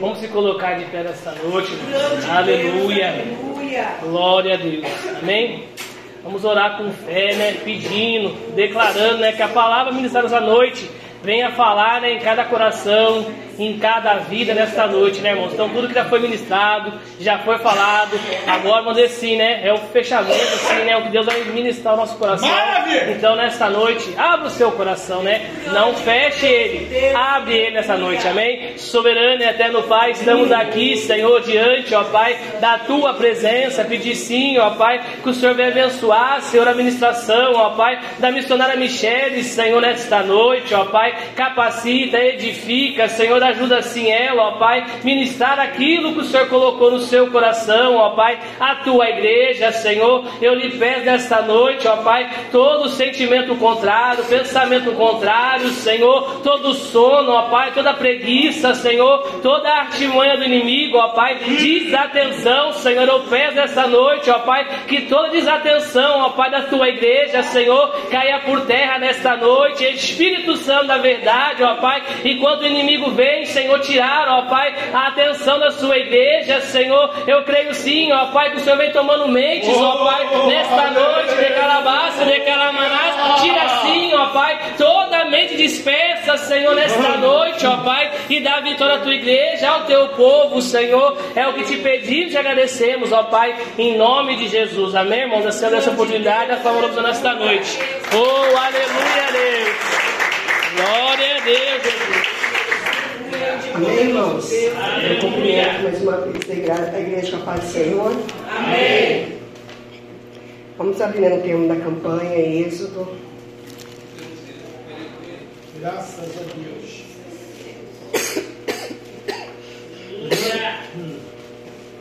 Vamos se colocar de pé nesta noite. Aleluia. Glória a Deus. Amém? Vamos orar com fé, né? Pedindo, declarando, né? Que a palavra ministrada essa noite venha falar né, em cada coração, em cada vida nesta noite, né, irmãos? Então, tudo que já foi ministrado, já foi falado, agora, vamos dizer assim, né? É o fechamento, assim, né? O que Deus vai ministrar ao nosso coração. Maravilha! Então, nesta noite, abra o seu coração, né? Não feche ele, abre ele nessa noite, amém? Soberano e eterno Pai, estamos aqui, Senhor, diante, ó Pai, da tua presença, pedir sim, ó Pai, que o Senhor venha abençoar, Senhor, a ministração, ó Pai, da missionária Michele, Senhor, nesta noite, ó Pai, capacita, edifica, Senhor, ajuda assim ela, ó Pai, ministrar aquilo que o Senhor colocou no seu coração, ó Pai, a tua igreja, Senhor. Eu lhe peço nesta noite, ó Pai, todo sentimento contrário, pensamento contrário, Senhor, todo sono, ó Pai, toda preguiça, Senhor, toda artimanha do inimigo, ó Pai, desatenção, Senhor. Eu peço nesta noite, ó Pai, que toda desatenção, ó Pai, da tua igreja, Senhor, caia por terra nesta noite. Espírito Santo da verdade, ó Pai, enquanto o inimigo vem Senhor, tirar, ó Pai, a atenção da sua igreja, Senhor. Eu creio sim, ó Pai, que o Senhor vem tomando mentes, ó Pai, nesta noite, de calabaça, de calamanás. Tira sim, ó Pai, toda a mente dispersa, Senhor, nesta noite, ó Pai, e dá vitória à tua igreja, ao teu povo, Senhor. É o que te pedimos e agradecemos, ó Pai, em nome de Jesus. Amém, irmãos? É essa oportunidade, a favor nesta noite. Oh, aleluia, Deus. Glória a Deus, Jesus. Amém, irmãos? Eu cumprimento mais uma vez a igreja, a igreja com a paz do Senhor. Amém. Vamos abrir o termo da campanha, Êxodo. Graças a Deus.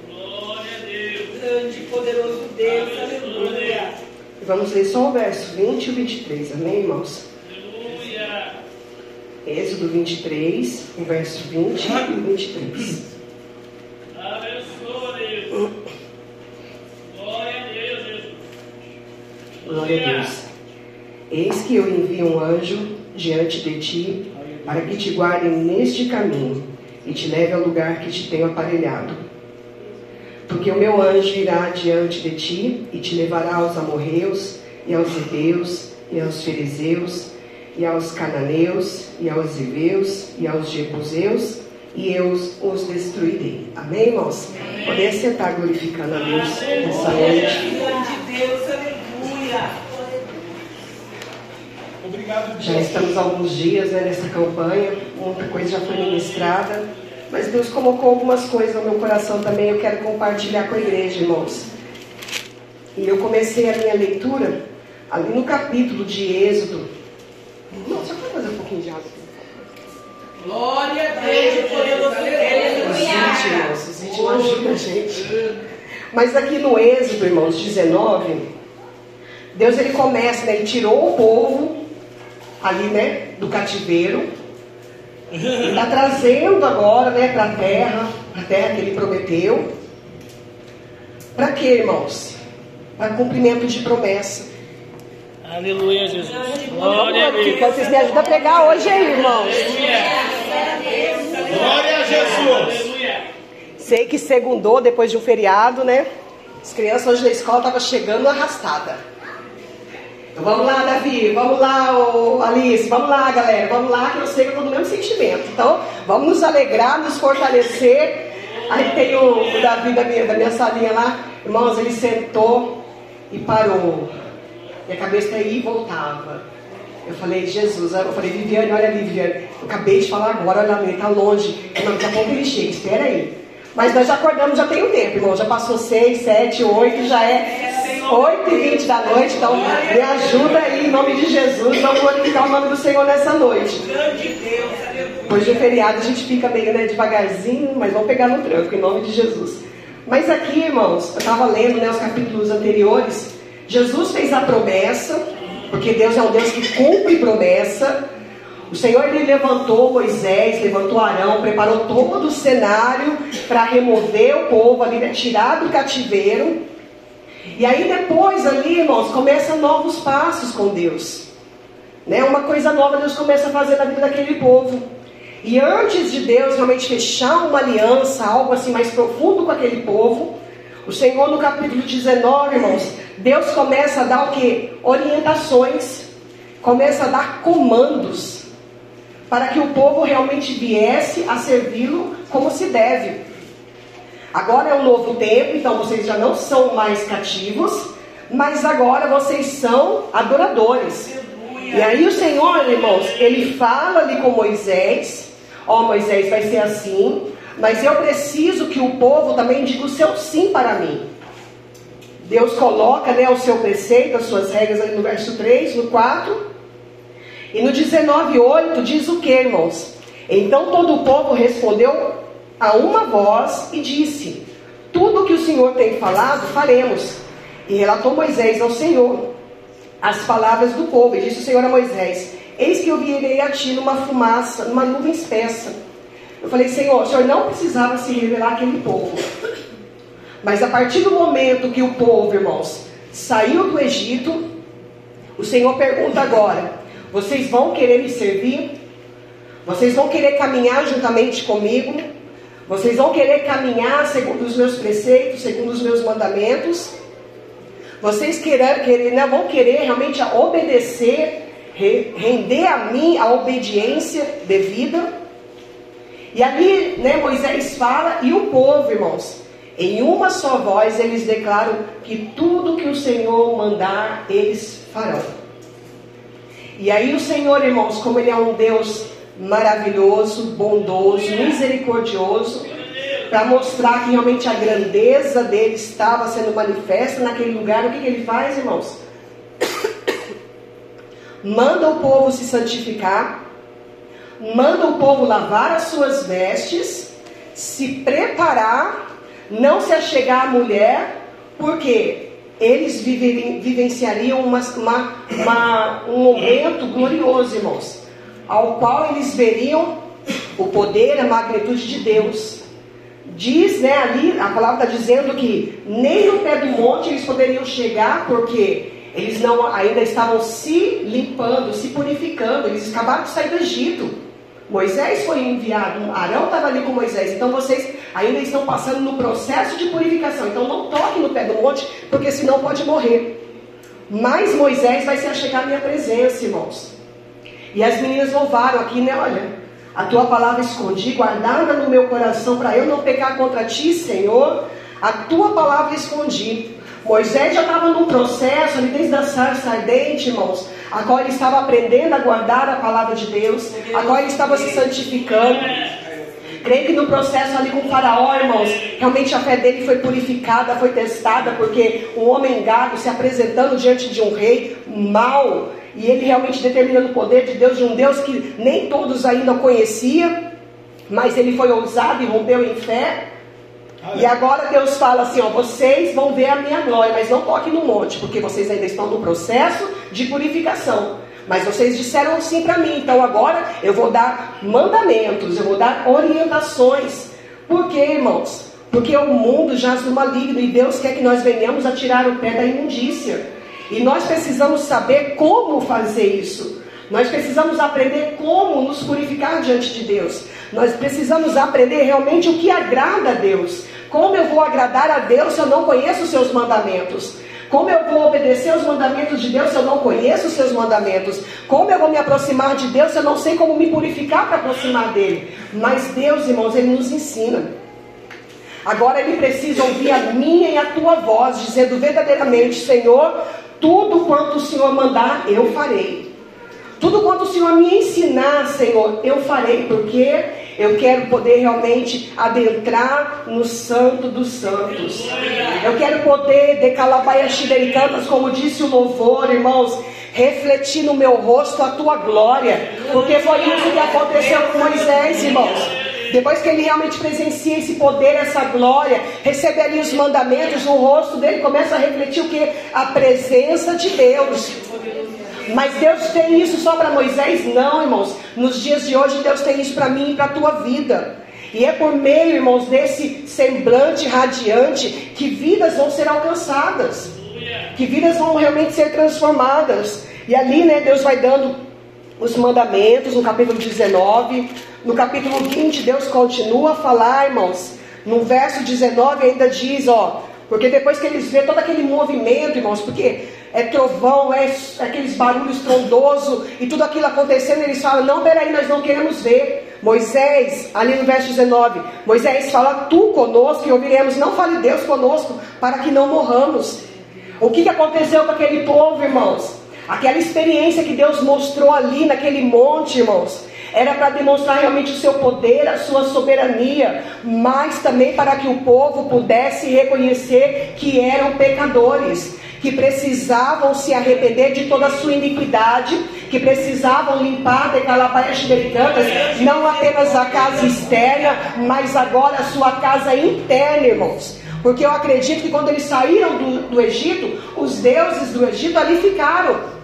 Glória a Deus. Grande e poderoso Deus. Aleluia. Vamos ler só o verso 20 e 23. Amém, irmãos? Êxodo 23, o verso 20 e 23. Glória a Deus. Glória a Deus. Eis que eu envio um anjo diante de ti, para que te guarde neste caminho e te leve ao lugar que te tenho aparelhado. Porque o meu anjo irá diante de ti e te levará aos amorreus, e aos hedeus, e aos fariseus, e aos cananeus, e aos heveus, e aos jebuseus, e eu os destruirei. Amém, irmãos? Poder sentar glorificando a Deus nessa noite. Deus, aleluia. Obrigado, Já estamos há alguns dias né, nessa campanha, muita coisa já foi ministrada, mas Deus colocou algumas coisas no meu coração também, eu quero compartilhar com a igreja, irmãos. E eu comecei a minha leitura ali no capítulo de Êxodo, não, só pode fazer um pouquinho de água. Glória a Deus, Aleluia. Os íntimos ajudam a gente. Mas aqui no Êxodo, irmãos, 19, Deus ele começa, né? Ele tirou o povo ali, né? Do cativeiro. Está trazendo agora, né? Para a terra, a terra que ele prometeu. Para quê, irmãos? Para cumprimento de promessa. Aleluia, Jesus. Glória a Deus. Então vocês me ajudam a pregar hoje aí, irmãos. Glória a Jesus. Sei que segundou depois de um feriado, né? As crianças hoje na escola estavam chegando arrastada. Então vamos lá, Davi, vamos lá, Alice, vamos lá, galera, vamos lá, que eu sei que eu estou no mesmo sentimento. Então, vamos nos alegrar, nos fortalecer. Aí tem o, o Davi da minha, da minha salinha lá, irmãos, ele sentou e parou. E a cabeça aí voltava. Eu falei, Jesus, eu falei, Viviane, olha ali, Viviane. Eu acabei de falar agora, olha ali, tá longe. Não, daqui a pouco ele chega, espera aí. Mas nós já acordamos, já tem um tempo, irmão. Já passou seis, sete, oito, já é oito e vinte da noite. Então, me ajuda aí, em nome de Jesus. Vamos glorificar o nome do Senhor nessa noite. Depois do feriado, a gente fica meio né, devagarzinho, mas vamos pegar no tranco, em nome de Jesus. Mas aqui, irmãos, eu estava lendo né, os capítulos anteriores. Jesus fez a promessa, porque Deus é um Deus que cumpre promessa. O Senhor ele levantou Moisés, levantou Arão, preparou todo o cenário para remover o povo ali, né, tirar do cativeiro. E aí depois ali, irmãos, começam novos passos com Deus. Né? Uma coisa nova Deus começa a fazer na vida daquele povo. E antes de Deus realmente fechar uma aliança, algo assim mais profundo com aquele povo, o Senhor no capítulo 19, irmãos, Deus começa a dar o que? Orientações, começa a dar comandos para que o povo realmente viesse a servi-lo como se deve. Agora é um novo tempo, então vocês já não são mais cativos, mas agora vocês são adoradores. E aí o Senhor, irmãos, ele fala ali com Moisés: Ó oh, Moisés, vai ser assim, mas eu preciso que o povo também diga o seu sim para mim. Deus coloca né, o seu preceito, as suas regras ali no verso 3, no 4. E no 19,8 diz o que, irmãos? Então todo o povo respondeu a uma voz e disse: Tudo que o Senhor tem falado, faremos. E relatou Moisés ao Senhor as palavras do povo. E disse o Senhor a Moisés: Eis que eu virei a ti numa fumaça, numa nuvem espessa. Eu falei, Senhor, o Senhor não precisava se revelar àquele povo. Mas a partir do momento que o povo, irmãos, saiu do Egito, o Senhor pergunta agora: vocês vão querer me servir? Vocês vão querer caminhar juntamente comigo? Vocês vão querer caminhar segundo os meus preceitos, segundo os meus mandamentos? Vocês querer, querer, né, vão querer realmente obedecer, render a mim a obediência devida? E ali, né, Moisés fala e o povo, irmãos, em uma só voz eles declaram que tudo que o Senhor mandar, eles farão. E aí o Senhor, irmãos, como ele é um Deus maravilhoso, bondoso, misericordioso, para mostrar que realmente a grandeza dele estava sendo manifesta naquele lugar, o que, que ele faz, irmãos? Manda o povo se santificar, manda o povo lavar as suas vestes, se preparar, não se achegar à mulher, porque eles vivenciariam uma, uma, uma, um momento glorioso, irmãos, ao qual eles veriam o poder, a magnitude de Deus. Diz, né, ali, a palavra está dizendo que nem no pé do monte eles poderiam chegar, porque eles não ainda estavam se limpando, se purificando, eles acabaram de sair do Egito. Moisés foi enviado, Arão estava ali com Moisés, então vocês ainda estão passando no processo de purificação. Então não toque no pé do monte, porque senão pode morrer. Mas Moisés vai se achegar à minha presença, irmãos. E as meninas louvaram aqui, né? Olha, a tua palavra escondi, guardada no meu coração, para eu não pecar contra ti, Senhor. A tua palavra escondi. Moisés já estava num processo ali desde a sarça ardente, irmãos, a qual ele estava aprendendo a guardar a palavra de Deus, a qual ele estava se santificando. Creio que no processo ali com o faraó, irmãos, realmente a fé dele foi purificada, foi testada, porque um homem gago se apresentando diante de um rei mau, e ele realmente determinando o poder de Deus, de um Deus que nem todos ainda conhecia, mas ele foi ousado e rompeu em fé. E agora Deus fala assim: ó, vocês vão ver a minha glória, mas não toquem no monte, porque vocês ainda estão no processo de purificação. Mas vocês disseram sim para mim, então agora eu vou dar mandamentos, eu vou dar orientações. Por quê, irmãos? Porque o mundo jaz no maligno e Deus quer que nós venhamos a tirar o pé da imundícia. E nós precisamos saber como fazer isso. Nós precisamos aprender como nos purificar diante de Deus. Nós precisamos aprender realmente o que agrada a Deus. Como eu vou agradar a Deus se eu não conheço os seus mandamentos? Como eu vou obedecer os mandamentos de Deus se eu não conheço os seus mandamentos? Como eu vou me aproximar de Deus se eu não sei como me purificar para aproximar dele? Mas Deus, irmãos, ele nos ensina. Agora ele precisa ouvir a minha e a tua voz, dizendo verdadeiramente: Senhor, tudo quanto o Senhor mandar, eu farei. Tudo quanto o Senhor me ensinar, Senhor, eu farei, porque eu quero poder realmente adentrar no Santo dos Santos. Eu quero poder decalabaia cantas, como disse o louvor, irmãos, refletir no meu rosto a tua glória, porque foi isso que aconteceu com Moisés, irmãos. Depois que ele realmente presencia esse poder, essa glória, recebe ali os mandamentos, o rosto dele começa a refletir o que? A presença de Deus. Mas Deus tem isso só para Moisés? Não, irmãos. Nos dias de hoje, Deus tem isso para mim e para a tua vida. E é por meio, irmãos, desse semblante radiante que vidas vão ser alcançadas. Que vidas vão realmente ser transformadas. E ali, né, Deus vai dando os mandamentos no capítulo 19, no capítulo 20, Deus continua a falar, irmãos. No verso 19 ainda diz, ó, porque depois que eles vê todo aquele movimento, irmãos, porque é trovão, é, é aqueles barulhos estrondoso e tudo aquilo acontecendo, eles falam: Não, peraí, nós não queremos ver. Moisés, ali no verso 19, Moisés fala: Tu conosco e ouviremos. Não fale Deus conosco, para que não morramos. O que, que aconteceu com aquele povo, irmãos? Aquela experiência que Deus mostrou ali naquele monte, irmãos, era para demonstrar realmente o seu poder, a sua soberania, mas também para que o povo pudesse reconhecer que eram pecadores, que precisavam se arrepender de toda a sua iniquidade, que precisavam limpar de calabaias americanas, não apenas a casa externa, mas agora a sua casa interna, irmãos. Porque eu acredito que quando eles saíram do, do Egito, os deuses do Egito ali ficaram.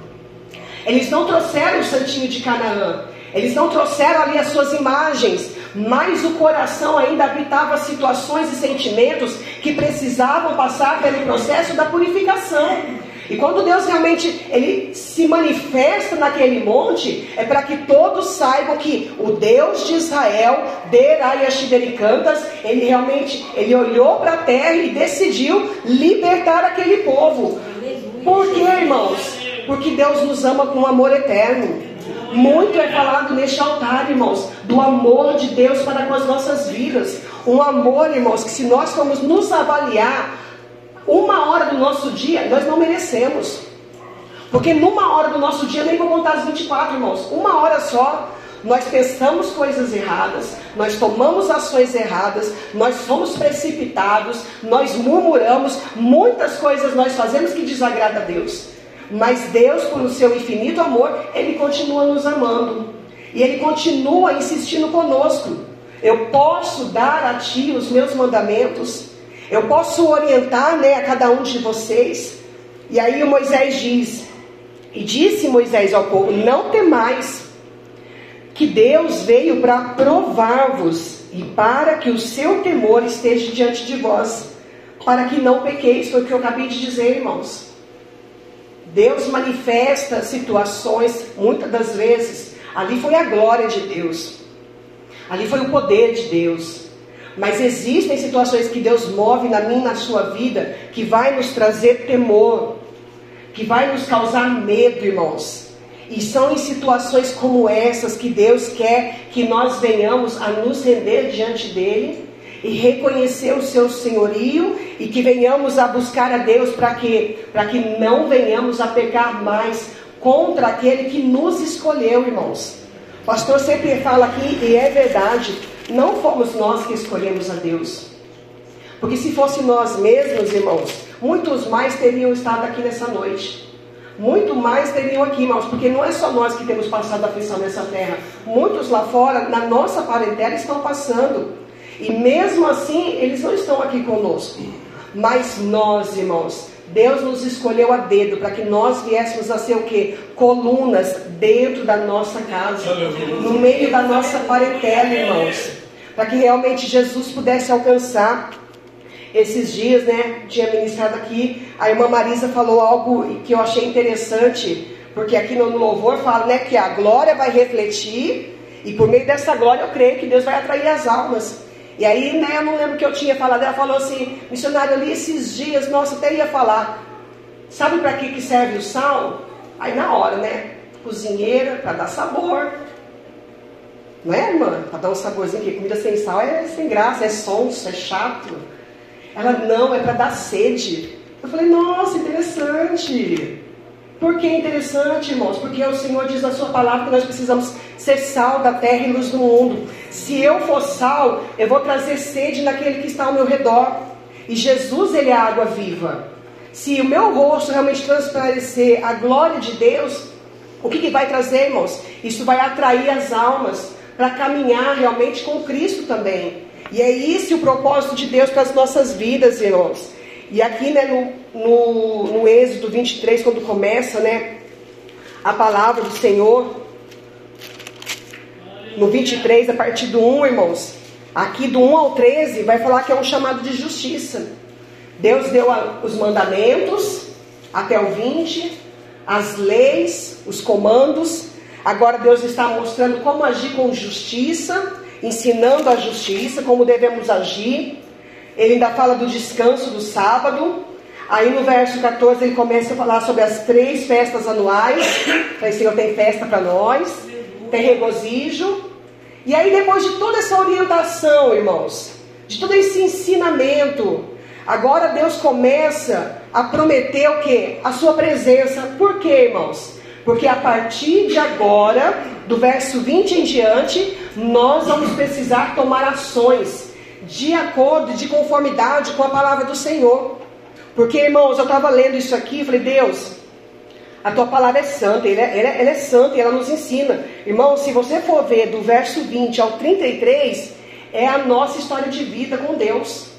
Eles não trouxeram o santinho de Canaã. Eles não trouxeram ali as suas imagens, mas o coração ainda habitava situações e sentimentos que precisavam passar pelo processo da purificação. E quando Deus realmente ele se manifesta naquele monte, é para que todos saibam que o Deus de Israel, Derayashidericantas, ele realmente ele olhou para a terra e decidiu libertar aquele povo. Por quê, irmãos? Porque Deus nos ama com amor eterno. Muito é falado neste altar, irmãos, do amor de Deus para com as nossas vidas. Um amor, irmãos, que se nós formos nos avaliar, uma hora do nosso dia, nós não merecemos. Porque numa hora do nosso dia, nem vou contar as 24, irmãos, uma hora só, nós pensamos coisas erradas, nós tomamos ações erradas, nós somos precipitados, nós murmuramos, muitas coisas nós fazemos que desagrada a Deus. Mas Deus, por seu infinito amor, Ele continua nos amando. E Ele continua insistindo conosco. Eu posso dar a Ti os meus mandamentos. Eu posso orientar né, a cada um de vocês. E aí Moisés diz: E disse Moisés ao povo: Não temais, que Deus veio para provar-vos e para que o seu temor esteja diante de vós, para que não pequeis. Foi o que eu acabei de dizer, irmãos. Deus manifesta situações, muitas das vezes, ali foi a glória de Deus, ali foi o poder de Deus. Mas existem situações que Deus move na e na sua vida que vai nos trazer temor, que vai nos causar medo, irmãos. E são em situações como essas que Deus quer que nós venhamos a nos render diante dele e reconhecer o seu senhorio e que venhamos a buscar a Deus para que para que não venhamos a pecar mais contra aquele que nos escolheu, irmãos. O pastor sempre fala aqui e é verdade, não fomos nós que escolhemos a Deus. Porque se fosse nós mesmos, irmãos, muitos mais teriam estado aqui nessa noite. Muito mais teriam aqui, irmãos, porque não é só nós que temos passado aflição nessa terra. Muitos lá fora, na nossa parentela, estão passando. E mesmo assim, eles não estão aqui conosco. Mas nós, irmãos, Deus nos escolheu a dedo para que nós viéssemos a ser o que? Colunas dentro da nossa casa, no meio da nossa parentela, irmãos. Para que realmente Jesus pudesse alcançar. Esses dias, né, tinha ministrado aqui, a irmã Marisa falou algo que eu achei interessante, porque aqui no louvor fala, né, que a glória vai refletir, e por meio dessa glória eu creio que Deus vai atrair as almas. E aí, né, eu não lembro que eu tinha falado. Ela falou assim: missionário, ali esses dias, nossa, até ia falar. Sabe para que, que serve o sal? Aí na hora, né? Cozinheira, para dar sabor. Não é, irmã? Para dar um saborzinho, porque comida sem sal é sem graça, é sonso, é chato. Ela, não, é para dar sede. Eu falei, nossa, interessante. Por que interessante, irmãos? Porque o Senhor diz na sua palavra que nós precisamos ser sal da terra e luz do mundo. Se eu for sal, eu vou trazer sede naquele que está ao meu redor. E Jesus, ele é a água viva. Se o meu rosto realmente transparecer a glória de Deus, o que, que vai trazer, irmãos? Isso vai atrair as almas para caminhar realmente com Cristo também. E é isso o propósito de Deus para as nossas vidas, irmãos. E aqui né, no, no, no Êxodo 23, quando começa né, a palavra do Senhor, no 23, a partir do 1, irmãos, aqui do 1 ao 13, vai falar que é um chamado de justiça. Deus deu os mandamentos até o 20, as leis, os comandos. Agora Deus está mostrando como agir com justiça, ensinando a justiça, como devemos agir. Ele ainda fala do descanso do sábado. Aí no verso 14 ele começa a falar sobre as três festas anuais. O Senhor tem festa para nós, tem regozijo. E aí depois de toda essa orientação, irmãos, de todo esse ensinamento, agora Deus começa a prometer o que? A sua presença. Por quê, irmãos? Porque a partir de agora, do verso 20 em diante, nós vamos precisar tomar ações de acordo, de conformidade com a palavra do Senhor. Porque, irmãos, eu estava lendo isso aqui e falei, Deus, a tua palavra é santa, ela é, ela, é, ela é santa e ela nos ensina. Irmãos, se você for ver do verso 20 ao 33, é a nossa história de vida com Deus.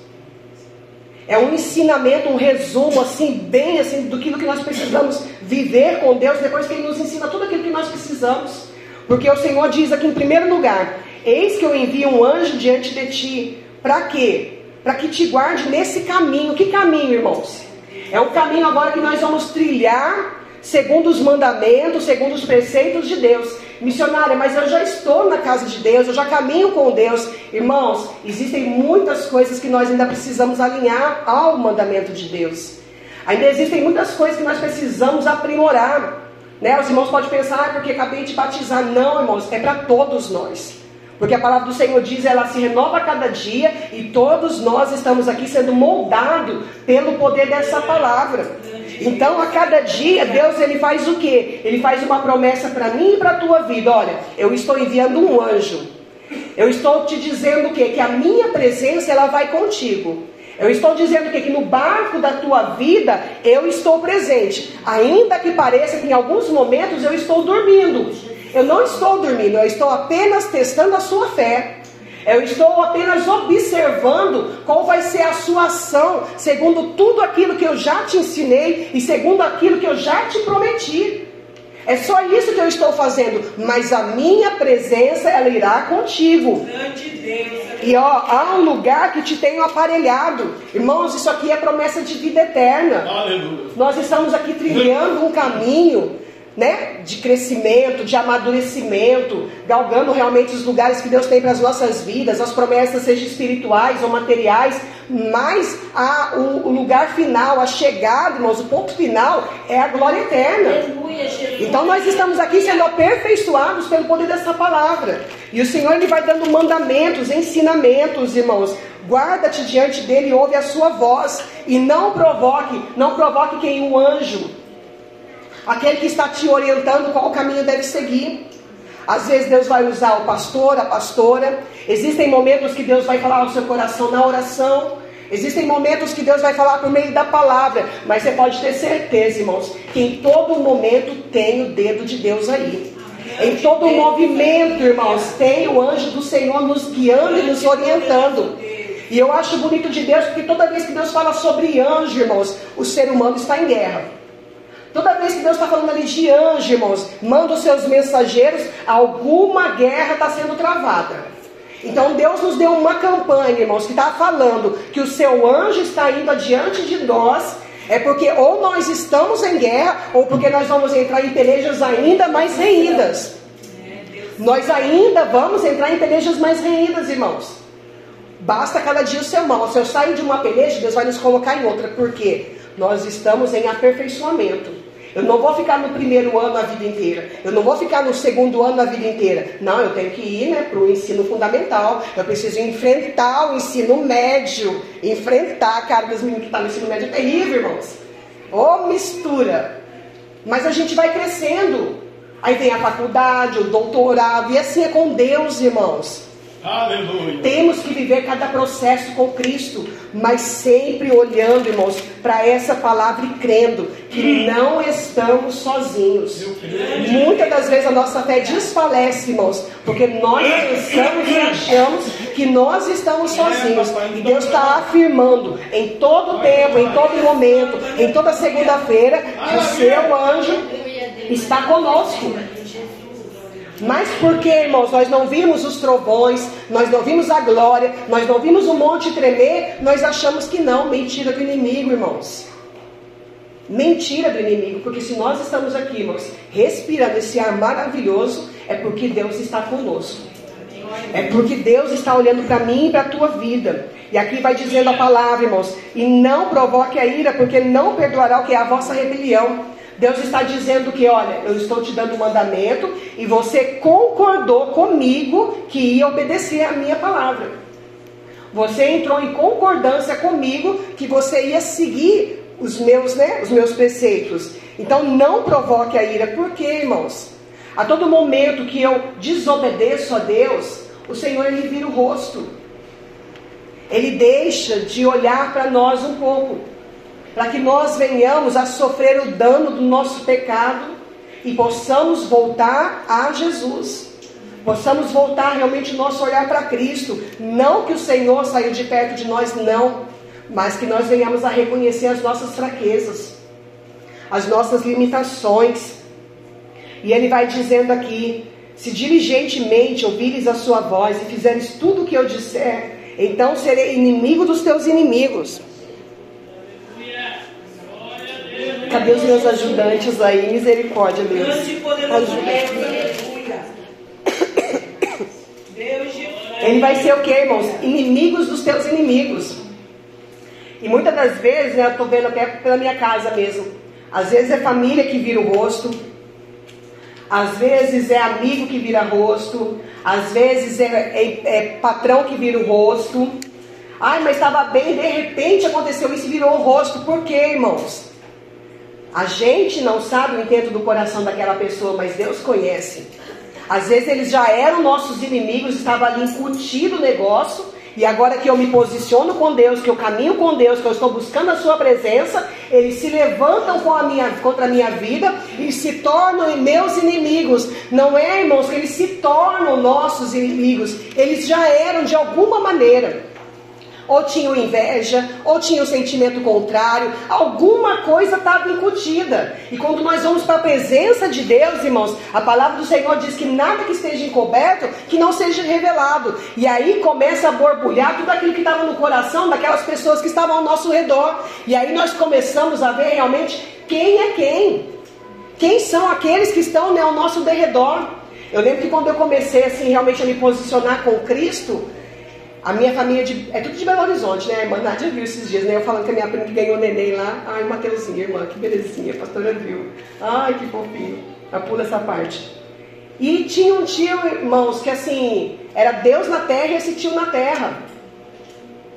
É um ensinamento, um resumo, assim, bem assim, do que nós precisamos viver com Deus, depois que Ele nos ensina tudo aquilo que nós precisamos. Porque o Senhor diz aqui em primeiro lugar: Eis que eu envio um anjo diante de ti. Para quê? Para que te guarde nesse caminho. Que caminho, irmãos? É um caminho agora que nós vamos trilhar segundo os mandamentos, segundo os preceitos de Deus. Missionária, mas eu já estou na casa de Deus, eu já caminho com Deus. Irmãos, existem muitas coisas que nós ainda precisamos alinhar ao mandamento de Deus. Ainda existem muitas coisas que nós precisamos aprimorar. Né? Os irmãos podem pensar, ah, porque acabei de batizar. Não, irmãos, é para todos nós. Porque a palavra do Senhor diz, ela se renova a cada dia e todos nós estamos aqui sendo moldados pelo poder dessa palavra. Então, a cada dia, Deus ele faz o quê? Ele faz uma promessa para mim e para a tua vida. Olha, eu estou enviando um anjo. Eu estou te dizendo o quê? Que a minha presença ela vai contigo. Eu estou dizendo que, que no barco da tua vida eu estou presente. Ainda que pareça que em alguns momentos eu estou dormindo. Eu não estou dormindo, eu estou apenas testando a sua fé. Eu estou apenas observando qual vai ser a sua ação, segundo tudo aquilo que eu já te ensinei e segundo aquilo que eu já te prometi. É só isso que eu estou fazendo, mas a minha presença ela irá contigo. E ó, há um lugar que te tenho aparelhado. Irmãos, isso aqui é promessa de vida eterna. Aleluia. Nós estamos aqui trilhando um caminho né, de crescimento, de amadurecimento, galgando realmente os lugares que Deus tem para as nossas vidas, as promessas, sejam espirituais ou materiais, mas a, o, o, lugar final, a chegada, irmãos, o ponto final é a glória eterna. Então nós estamos aqui sendo aperfeiçoados pelo poder dessa palavra. E o Senhor ele vai dando mandamentos, ensinamentos, irmãos. Guarda-te diante dele ouve a sua voz. E não provoque, não provoque quem? O anjo aquele que está te orientando qual caminho deve seguir. Às vezes Deus vai usar o pastor, a pastora. Existem momentos que Deus vai falar ao seu coração na oração. Existem momentos que Deus vai falar por meio da palavra. Mas você pode ter certeza, irmãos, que em todo momento tem o dedo de Deus aí. Em todo movimento, irmãos, tem o anjo do Senhor nos guiando e nos orientando. E eu acho bonito de Deus, porque toda vez que Deus fala sobre anjo, irmãos, o ser humano está em guerra. Toda vez que Deus está falando ali de anjo, irmãos, manda os seus mensageiros, alguma guerra está sendo travada. Então Deus nos deu uma campanha, irmãos, que está falando que o seu anjo está indo adiante de nós. É porque ou nós estamos em guerra, ou porque nós vamos entrar em pelejas ainda mais reídas. Nós ainda vamos entrar em pelejas mais reídas, irmãos. Basta cada dia o seu mal. Se eu sair de uma peleja, Deus vai nos colocar em outra. Por quê? Nós estamos em aperfeiçoamento. Eu não vou ficar no primeiro ano a vida inteira. Eu não vou ficar no segundo ano a vida inteira. Não, eu tenho que ir né, para o ensino fundamental. Eu preciso enfrentar o ensino médio. Enfrentar, cara, dos meninos que estão tá no ensino médio é terrível, irmãos. Ô oh, mistura. Mas a gente vai crescendo. Aí vem a faculdade, o doutorado, e assim é com Deus, irmãos. Aleluia. Temos que viver cada processo com Cristo, mas sempre olhando, irmãos, para essa palavra e crendo que não estamos sozinhos. Muitas das vezes a nossa fé desfalece, irmãos, porque nós pensamos e achamos que nós estamos sozinhos. E Deus está afirmando em todo tempo, em todo momento, em toda segunda-feira, que o seu anjo está conosco. Mas porque, irmãos, nós não vimos os trovões, nós não vimos a glória, nós não vimos o monte tremer, nós achamos que não, mentira do inimigo, irmãos. mentira do inimigo, porque se nós estamos aqui, irmãos, respirando esse ar maravilhoso, é porque Deus está conosco. É porque Deus está olhando para mim e para a tua vida. E aqui vai dizendo a palavra, irmãos, e não provoque a ira, porque não perdoará o que é a vossa rebelião. Deus está dizendo que, olha, eu estou te dando um mandamento e você concordou comigo que ia obedecer a minha palavra. Você entrou em concordância comigo que você ia seguir os meus, né, os meus preceitos. Então não provoque a ira, por quê, irmãos? A todo momento que eu desobedeço a Deus, o Senhor ele vira o rosto. Ele deixa de olhar para nós um pouco, para que nós venhamos a sofrer o dano do nosso pecado e possamos voltar a Jesus. Possamos voltar realmente nosso olhar para Cristo. Não que o Senhor saiu de perto de nós, não mas que nós venhamos a reconhecer as nossas fraquezas, as nossas limitações. E ele vai dizendo aqui: se diligentemente ouvires a sua voz e fizeres tudo o que eu disser, então serei inimigo dos teus inimigos. Cadê os meus ajudantes aí? Misericórdia, Deus. Ele vai ser o que, irmãos? Inimigos dos teus inimigos. E muitas das vezes, né, eu estou vendo até pela minha casa mesmo. Às vezes é família que vira o rosto, às vezes é amigo que vira rosto, às vezes é, é, é patrão que vira o rosto. Ai, mas estava bem, de repente aconteceu isso e virou o rosto. Por quê, irmãos? A gente não sabe o intento do coração daquela pessoa, mas Deus conhece. Às vezes eles já eram nossos inimigos, estava ali incutido o negócio, e agora que eu me posiciono com Deus, que eu caminho com Deus, que eu estou buscando a Sua presença, eles se levantam a minha, contra a minha vida e se tornam meus inimigos. Não é, irmãos, que eles se tornam nossos inimigos. Eles já eram de alguma maneira ou tinham inveja, ou tinham sentimento contrário, alguma coisa estava incutida. E quando nós vamos para a presença de Deus, irmãos, a palavra do Senhor diz que nada que esteja encoberto, que não seja revelado. E aí começa a borbulhar tudo aquilo que estava no coração daquelas pessoas que estavam ao nosso redor. E aí nós começamos a ver realmente quem é quem. Quem são aqueles que estão né, ao nosso derredor. Eu lembro que quando eu comecei assim realmente a me posicionar com Cristo, a minha família de, é tudo de Belo Horizonte, né? A irmã Nádia viu esses dias, né? Eu falando que a minha prima que ganhou neném lá. Ai, Mateuzinho, irmã, que belezinha, a pastora viu. Ai, que fofinho. Ela pula essa parte. E tinha um tio, irmãos, que assim, era Deus na terra e esse tio na terra.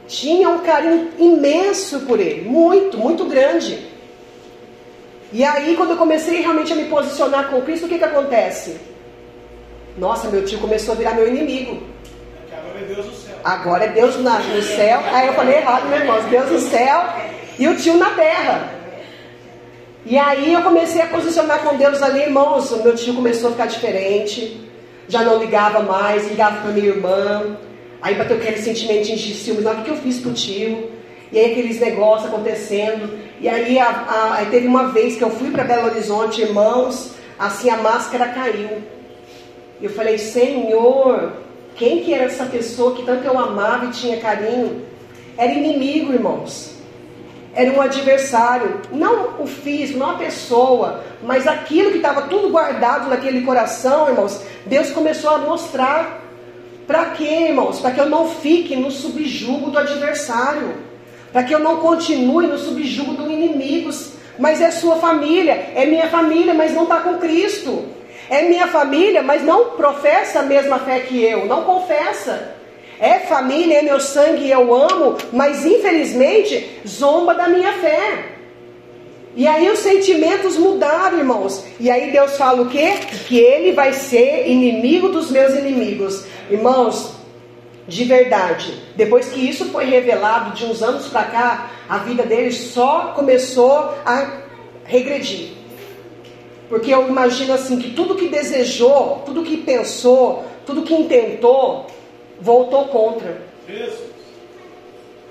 Tinha um carinho imenso por ele, muito, muito grande. E aí, quando eu comecei realmente a me posicionar com Cristo, o que que acontece? Nossa, meu tio começou a virar meu inimigo. É Deus no céu. Agora é Deus no céu. Aí eu falei errado, meu irmão. Deus no céu e o tio na terra. E aí eu comecei a posicionar com Deus ali, irmãos. Meu tio começou a ficar diferente. Já não ligava mais, ligava para minha irmã. Aí bateu aquele sentimento de ciúmes. o que eu fiz pro tio? E aí aqueles negócios acontecendo. E aí, a, a, aí teve uma vez que eu fui para Belo Horizonte, irmãos, assim a máscara caiu. Eu falei, Senhor, quem que era essa pessoa que tanto eu amava e tinha carinho? Era inimigo, irmãos. Era um adversário, não o físico, não a pessoa, mas aquilo que estava tudo guardado naquele coração, irmãos. Deus começou a mostrar. Para quê, irmãos? Para que eu não fique no subjugo do adversário. Para que eu não continue no subjugo do inimigo. Mas é sua família, é minha família, mas não está com Cristo. É minha família, mas não professa a mesma fé que eu, não confessa. É família, é meu sangue, eu amo, mas infelizmente zomba da minha fé. E aí os sentimentos mudaram, irmãos. E aí Deus fala o quê? Que ele vai ser inimigo dos meus inimigos. Irmãos, de verdade, depois que isso foi revelado de uns anos para cá, a vida dele só começou a regredir. Porque eu imagino assim que tudo que desejou, tudo que pensou, tudo que intentou, voltou contra.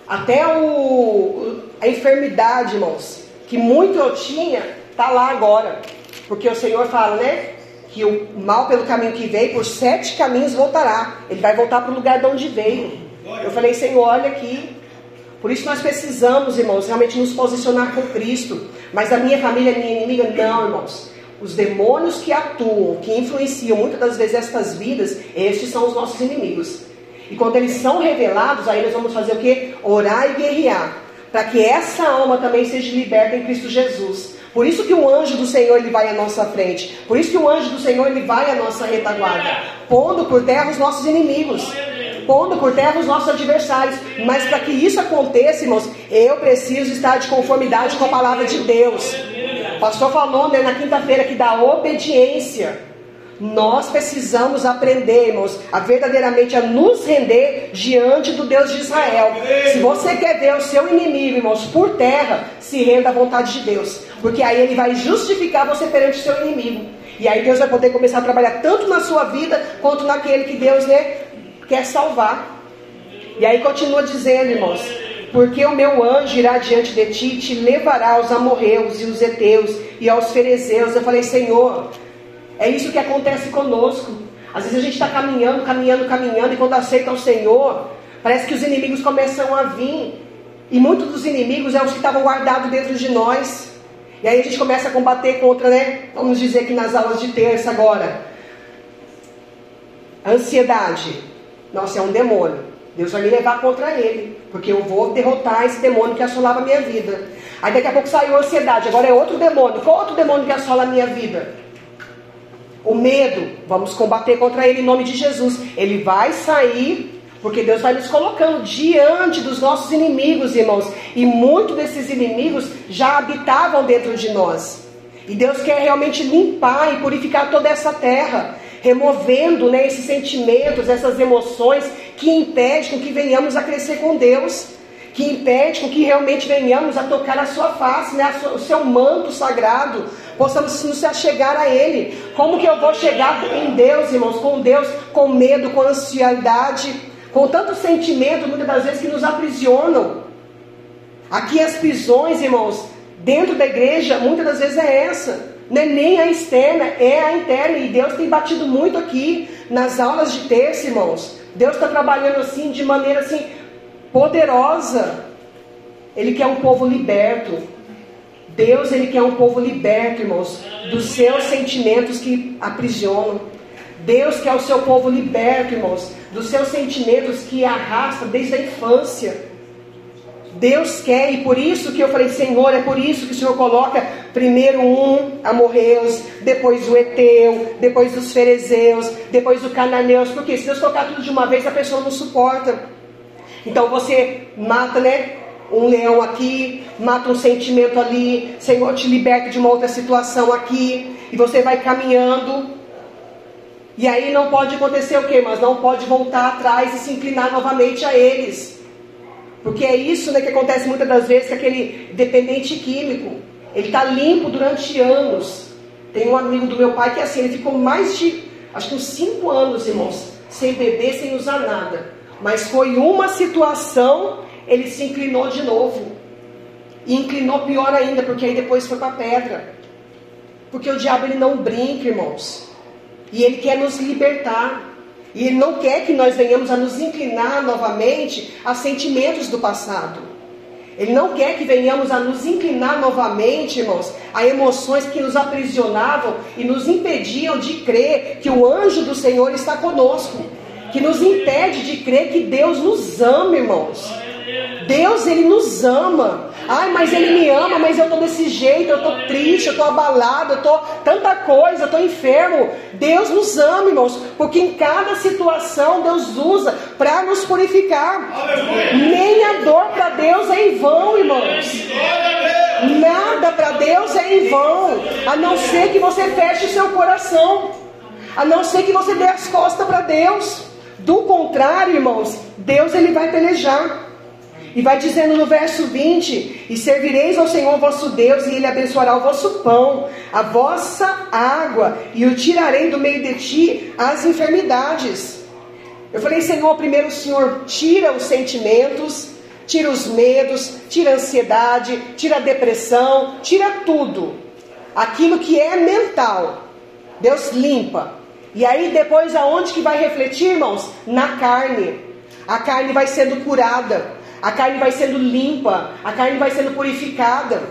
Até o, a enfermidade, irmãos, que muito eu tinha, está lá agora. Porque o Senhor fala, né? Que o mal pelo caminho que veio, por sete caminhos voltará. Ele vai voltar para o lugar de onde veio. Eu falei, Senhor, olha aqui. Por isso nós precisamos, irmãos, realmente nos posicionar com Cristo. Mas a minha família é minha inimiga? Não, irmãos. Os demônios que atuam, que influenciam muitas das vezes estas vidas, estes são os nossos inimigos. E quando eles são revelados, aí nós vamos fazer o que? Orar e guerrear. Para que essa alma também seja liberta em Cristo Jesus. Por isso que o anjo do Senhor ele vai à nossa frente. Por isso que o anjo do Senhor ele vai à nossa retaguarda, pondo por terra os nossos inimigos, pondo por terra os nossos adversários. Mas para que isso aconteça, irmãos, eu preciso estar de conformidade com a palavra de Deus. O pastor falou né, na quinta-feira que da obediência. Nós precisamos aprender, irmãos, a verdadeiramente a nos render diante do Deus de Israel. Se você quer ver o seu inimigo, irmãos, por terra, se renda à vontade de Deus. Porque aí ele vai justificar você perante o seu inimigo. E aí Deus vai poder começar a trabalhar tanto na sua vida quanto naquele que Deus né, quer salvar. E aí continua dizendo, irmãos, porque o meu anjo irá diante de ti e te levará aos amorreus e os heteus e aos ferezeus. Eu falei, Senhor, é isso que acontece conosco. Às vezes a gente está caminhando, caminhando, caminhando, e quando aceita o Senhor, parece que os inimigos começam a vir. E muitos dos inimigos é os que estavam guardados dentro de nós. E aí a gente começa a combater contra, né? Vamos dizer que nas aulas de terça agora. Ansiedade. Nossa, é um demônio. Deus vai me levar contra ele. Porque eu vou derrotar esse demônio que assolava a minha vida. Aí daqui a pouco saiu a ansiedade. Agora é outro demônio. Qual outro demônio que assola a minha vida? O medo, vamos combater contra ele em nome de Jesus. Ele vai sair, porque Deus vai nos colocando diante dos nossos inimigos, irmãos. E muitos desses inimigos já habitavam dentro de nós. E Deus quer realmente limpar e purificar toda essa terra, removendo né, esses sentimentos, essas emoções que impedem que venhamos a crescer com Deus que impede com que realmente venhamos a tocar a sua face, né, o seu manto sagrado, possamos nos chegar a Ele. Como que eu vou chegar em Deus, irmãos? Com Deus, com medo, com ansiedade, com tanto sentimento, muitas das vezes, que nos aprisionam. Aqui as prisões, irmãos, dentro da igreja, muitas das vezes é essa. Não é nem a externa, é a interna. E Deus tem batido muito aqui nas aulas de terça, irmãos. Deus está trabalhando assim, de maneira assim, poderosa. Ele quer um povo liberto. Deus, ele quer um povo liberto, irmãos, dos seus sentimentos que aprisionam. Deus quer o seu povo liberto, irmãos, dos seus sentimentos que arrasta desde a infância. Deus quer, e por isso que eu falei, Senhor, é por isso que o Senhor coloca primeiro um amorreus, depois o Eteu, depois os ferezeus, depois o cananeus, porque se Deus colocar tudo de uma vez, a pessoa não suporta. Então você mata, né? Um leão aqui, mata um sentimento ali, Senhor te liberta de uma outra situação aqui, e você vai caminhando. E aí não pode acontecer o quê? Mas não pode voltar atrás e se inclinar novamente a eles. Porque é isso né, que acontece muitas das vezes com aquele dependente químico. Ele está limpo durante anos. Tem um amigo do meu pai que é assim, ele ficou mais de, acho que uns 5 anos, irmãos, sem beber, sem usar nada. Mas foi uma situação, ele se inclinou de novo. E inclinou pior ainda, porque aí depois foi para a pedra. Porque o diabo ele não brinca, irmãos. E ele quer nos libertar. E ele não quer que nós venhamos a nos inclinar novamente a sentimentos do passado. Ele não quer que venhamos a nos inclinar novamente, irmãos, a emoções que nos aprisionavam e nos impediam de crer que o anjo do Senhor está conosco que nos impede de crer que Deus nos ama, irmãos. Deus, Ele nos ama. Ai, mas Ele me ama, mas eu estou desse jeito, eu estou triste, eu estou abalado, eu estou tanta coisa, eu estou enfermo. Deus nos ama, irmãos, porque em cada situação Deus usa para nos purificar. Nem a dor para Deus é em vão, irmãos. Nada para Deus é em vão, a não ser que você feche o seu coração, a não ser que você dê as costas para Deus. Do contrário, irmãos, Deus ele vai pelejar. E vai dizendo no verso 20: E servireis ao Senhor vosso Deus, e Ele abençoará o vosso pão, a vossa água, e o tirarei do meio de ti as enfermidades. Eu falei, Senhor, primeiro o Senhor tira os sentimentos, tira os medos, tira a ansiedade, tira a depressão, tira tudo. Aquilo que é mental. Deus limpa. E aí depois aonde que vai refletir, irmãos? Na carne. A carne vai sendo curada. A carne vai sendo limpa, a carne vai sendo purificada.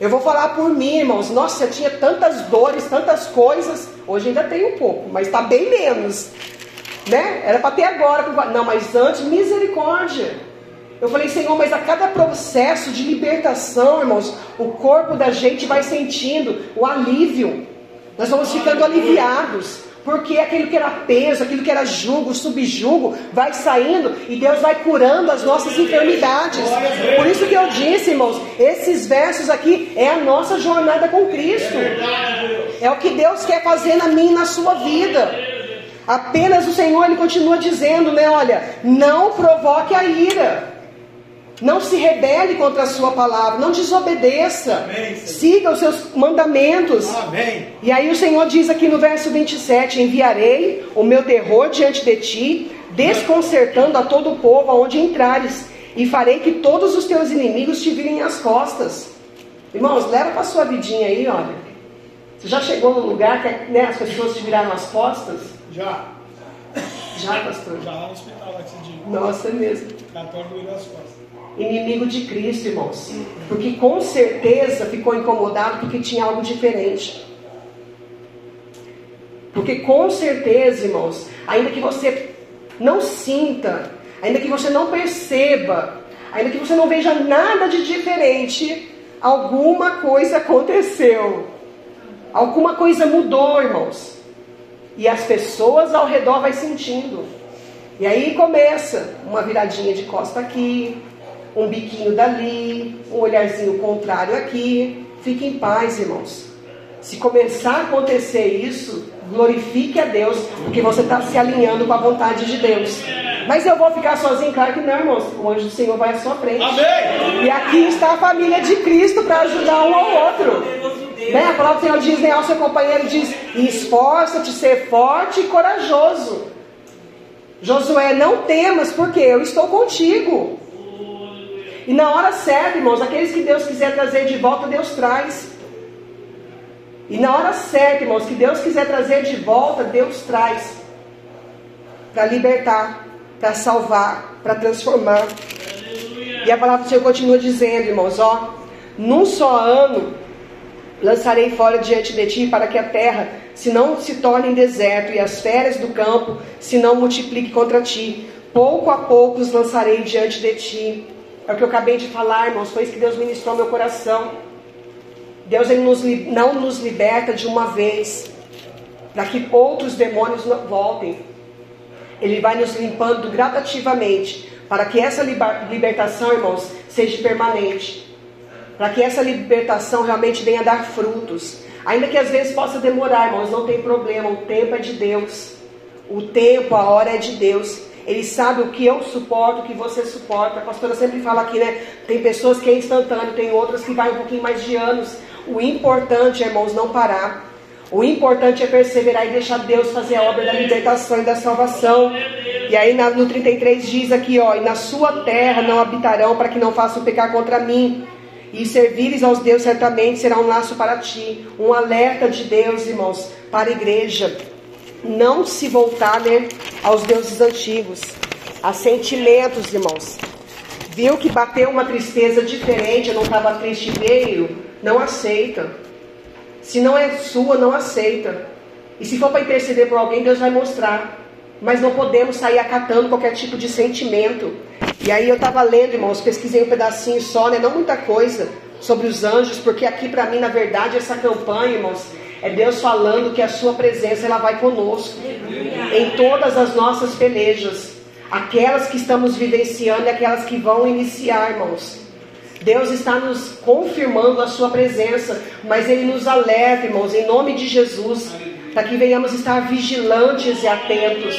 Eu vou falar por mim, irmãos. Nossa, eu tinha tantas dores, tantas coisas. Hoje ainda tem um pouco, mas está bem menos. Né? Era para ter agora. Não, mas antes, misericórdia. Eu falei, Senhor, mas a cada processo de libertação, irmãos, o corpo da gente vai sentindo o alívio. Nós vamos ficando aliviados. Porque aquilo que era peso, aquilo que era jugo, subjugo, vai saindo e Deus vai curando as nossas enfermidades. Por isso que eu disse, irmãos, esses versos aqui é a nossa jornada com Cristo. É o que Deus quer fazer na minha e na sua vida. Apenas o Senhor, Ele continua dizendo, né? Olha, não provoque a ira. Não se rebele contra a sua palavra, não desobedeça. Amém, siga os seus mandamentos. Amém. E aí o Senhor diz aqui no verso 27: Enviarei o meu terror diante de ti, desconcertando a todo o povo aonde entrares, e farei que todos os teus inimigos te virem as costas. Irmãos, leva para sua vidinha aí, olha. Você já chegou no lugar que né, as pessoas te viraram as costas? Já. Já, pastor? Já lá no hospital lá que você diz. Nossa, é mesmo. O cartório virou as costas inimigo de Cristo, irmãos. Porque com certeza ficou incomodado porque tinha algo diferente. Porque com certeza, irmãos, ainda que você não sinta, ainda que você não perceba, ainda que você não veja nada de diferente, alguma coisa aconteceu. Alguma coisa mudou, irmãos. E as pessoas ao redor vai sentindo. E aí começa uma viradinha de costa aqui, um biquinho dali, um olharzinho contrário aqui. Fique em paz, irmãos. Se começar a acontecer isso, glorifique a Deus, porque você está se alinhando com a vontade de Deus. Mas eu vou ficar sozinho? Claro que não, irmãos. O anjo do Senhor vai à sua frente. Amém. E aqui está a família de Cristo para ajudar um ao outro. Né? A palavra do Senhor diz, né, ao seu companheiro diz, esforça-te ser forte e corajoso. Josué, não temas, porque eu estou contigo. E na hora certa, irmãos, aqueles que Deus quiser trazer de volta, Deus traz. E na hora certa, irmãos, que Deus quiser trazer de volta, Deus traz. Para libertar, para salvar, para transformar. E a palavra do Senhor continua dizendo, irmãos, ó, num só ano lançarei fora diante de ti para que a terra se não se torne deserto e as férias do campo se não multiplique contra ti. Pouco a pouco os lançarei diante de ti é o que eu acabei de falar, irmãos. Foi isso que Deus ministrou meu coração. Deus ele nos, não nos liberta de uma vez, para que outros demônios voltem. Ele vai nos limpando gradativamente, para que essa libertação, irmãos, seja permanente. Para que essa libertação realmente venha dar frutos. Ainda que às vezes possa demorar, irmãos, não tem problema. O tempo é de Deus. O tempo, a hora é de Deus. Ele sabe o que eu suporto, o que você suporta. A pastora sempre fala aqui, né? Tem pessoas que é instantâneo, tem outras que vai um pouquinho mais de anos. O importante, irmãos, não parar. O importante é perseverar e deixar Deus fazer a obra da libertação e da salvação. E aí no 33 diz aqui, ó, e na sua terra não habitarão para que não façam pecar contra mim. E servires aos deuses certamente será um laço para ti, um alerta de Deus, irmãos, para a igreja não se voltar né, aos deuses antigos, a sentimentos, irmãos. Viu que bateu uma tristeza diferente, eu não estava triste veio, não aceita. Se não é sua, não aceita. E se for para interceder por alguém, Deus vai mostrar. Mas não podemos sair acatando qualquer tipo de sentimento. E aí eu estava lendo, irmãos, pesquisei um pedacinho só, né? Não muita coisa sobre os anjos, porque aqui para mim, na verdade, essa campanha, irmãos, é Deus falando que a sua presença ela vai conosco em todas as nossas pelejas, aquelas que estamos vivenciando e aquelas que vão iniciar, irmãos. Deus está nos confirmando a sua presença, mas ele nos alerta, irmãos, em nome de Jesus, para que venhamos estar vigilantes e atentos,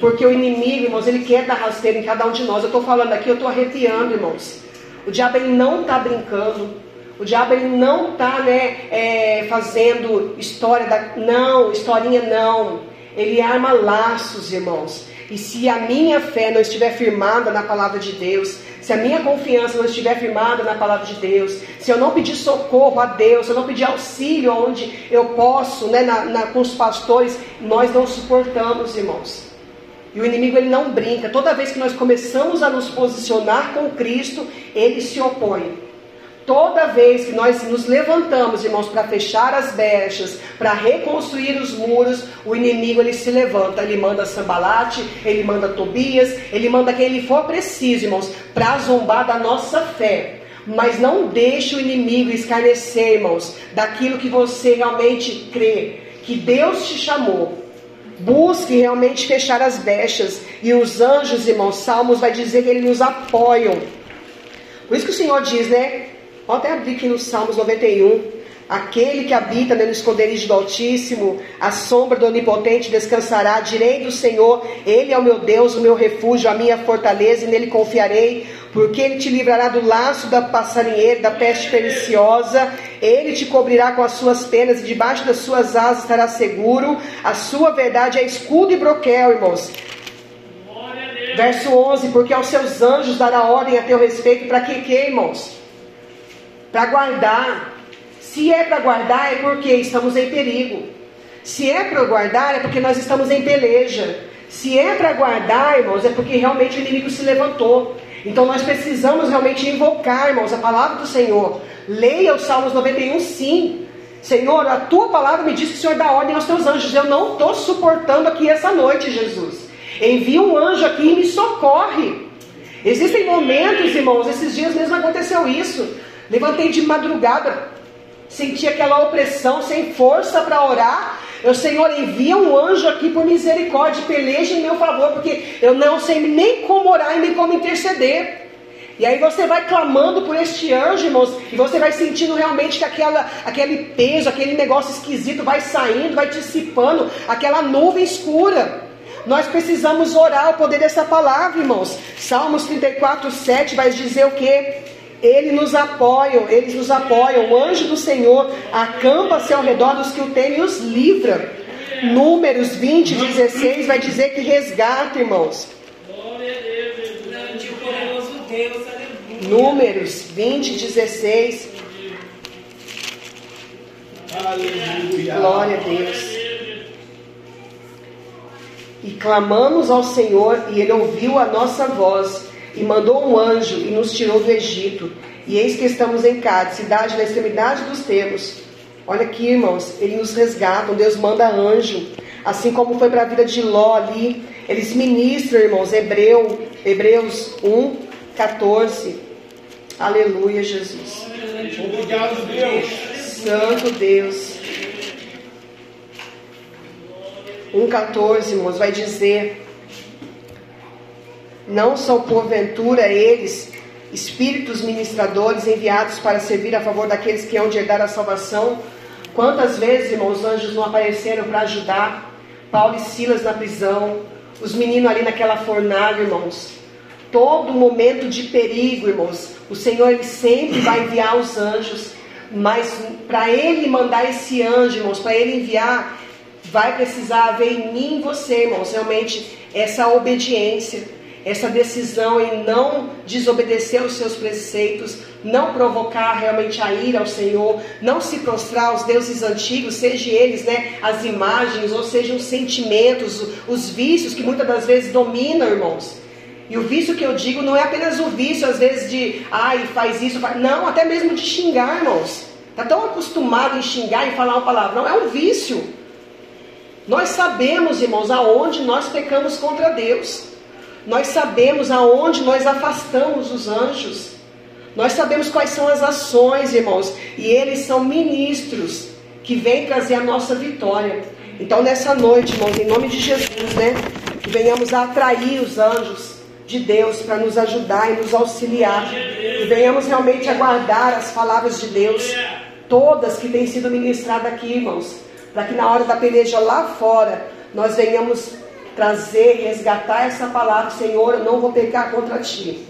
porque o inimigo, irmãos, ele quer dar rasteiro em cada um de nós. Eu estou falando aqui, eu estou arrepiando, irmãos. O diabo ele não está brincando. O diabo ele não está né, é, fazendo história da. Não, historinha não. Ele arma laços, irmãos. E se a minha fé não estiver firmada na palavra de Deus, se a minha confiança não estiver firmada na palavra de Deus, se eu não pedir socorro a Deus, se eu não pedir auxílio onde eu posso, né, na, na, com os pastores, nós não suportamos, irmãos. E o inimigo ele não brinca. Toda vez que nós começamos a nos posicionar com Cristo, ele se opõe. Toda vez que nós nos levantamos, irmãos, para fechar as brechas, para reconstruir os muros, o inimigo ele se levanta, ele manda Sambalate, ele manda Tobias, ele manda quem ele for preciso, irmãos, para zombar da nossa fé. Mas não deixe o inimigo escarnecer, irmãos, daquilo que você realmente crê, que Deus te chamou. Busque realmente fechar as brechas. E os anjos, irmãos, Salmos vai dizer que eles nos apoiam. Por isso que o Senhor diz, né? Vou até abrir aqui no Salmos 91. Aquele que habita no esconderijo do Altíssimo, a sombra do Onipotente descansará à direita do Senhor. Ele é o meu Deus, o meu refúgio, a minha fortaleza, e nele confiarei. Porque ele te livrará do laço da passarinheira, da peste perniciosa. Ele te cobrirá com as suas penas, e debaixo das suas asas estará seguro. A sua verdade é escudo e broquel, irmãos. Verso 11: Porque aos seus anjos dará ordem a teu respeito, para que, que, irmãos? Para guardar. Se é para guardar, é porque estamos em perigo. Se é para guardar, é porque nós estamos em peleja. Se é para guardar, irmãos, é porque realmente o inimigo se levantou. Então nós precisamos realmente invocar, irmãos, a palavra do Senhor. Leia os Salmos 91, sim. Senhor, a tua palavra me diz que o Senhor dá ordem aos teus anjos. Eu não estou suportando aqui essa noite, Jesus. Envia um anjo aqui e me socorre. Existem momentos, irmãos, esses dias mesmo aconteceu isso. Levantei de madrugada, senti aquela opressão, sem força para orar. Eu, Senhor, envia um anjo aqui por misericórdia, peleja em meu favor, porque eu não sei nem como orar e nem como interceder. E aí você vai clamando por este anjo, irmãos, e você vai sentindo realmente que aquela, aquele peso, aquele negócio esquisito vai saindo, vai dissipando, aquela nuvem escura. Nós precisamos orar o poder dessa palavra, irmãos. Salmos 34, 7 vai dizer o que? Ele nos apoia, eles nos apoiam. O anjo do Senhor acampa-se ao redor dos que o temem e os livra. Números 20, 16 vai dizer que resgata, irmãos. Números 20, 16. Aleluia. Glória a Deus. E clamamos ao Senhor, e Ele ouviu a nossa voz e mandou um anjo e nos tirou do Egito. E eis que estamos em Cádiz, cidade na extremidade dos termos. Olha aqui, irmãos, ele nos resgata, Deus manda anjo. Assim como foi para a vida de Ló ali, eles ministram, irmãos, Hebreu, Hebreus 1, 14. Aleluia, Jesus. Obrigado, Deus. Santo Deus. 1,14, irmãos, vai dizer: não são porventura eles espíritos ministradores enviados para servir a favor daqueles que hão de herdar a salvação? Quantas vezes, irmãos, os anjos não apareceram para ajudar Paulo e Silas na prisão, os meninos ali naquela fornalha, irmãos? Todo momento de perigo, irmãos, o Senhor ele sempre vai enviar os anjos, mas para ele mandar esse anjo, irmãos, para ele enviar, vai precisar haver em mim e você, irmãos, realmente essa obediência essa decisão em não desobedecer os seus preceitos, não provocar realmente a ira ao Senhor, não se prostrar aos deuses antigos, seja eles né, as imagens, ou sejam os sentimentos, os vícios que muitas das vezes dominam, irmãos. E o vício que eu digo não é apenas o vício, às vezes, de ai, faz isso, faz... não, até mesmo de xingar, irmãos. Está tão acostumado em xingar e falar uma palavra, não, é um vício. Nós sabemos, irmãos, aonde nós pecamos contra Deus. Nós sabemos aonde nós afastamos os anjos. Nós sabemos quais são as ações, irmãos, e eles são ministros que vêm trazer a nossa vitória. Então, nessa noite, irmãos, em nome de Jesus, né, que venhamos a atrair os anjos de Deus para nos ajudar e nos auxiliar, e venhamos realmente a guardar as palavras de Deus, todas que têm sido ministradas aqui, irmãos, para que na hora da peleja lá fora nós venhamos trazer, resgatar essa palavra, Senhor, eu não vou pecar contra ti.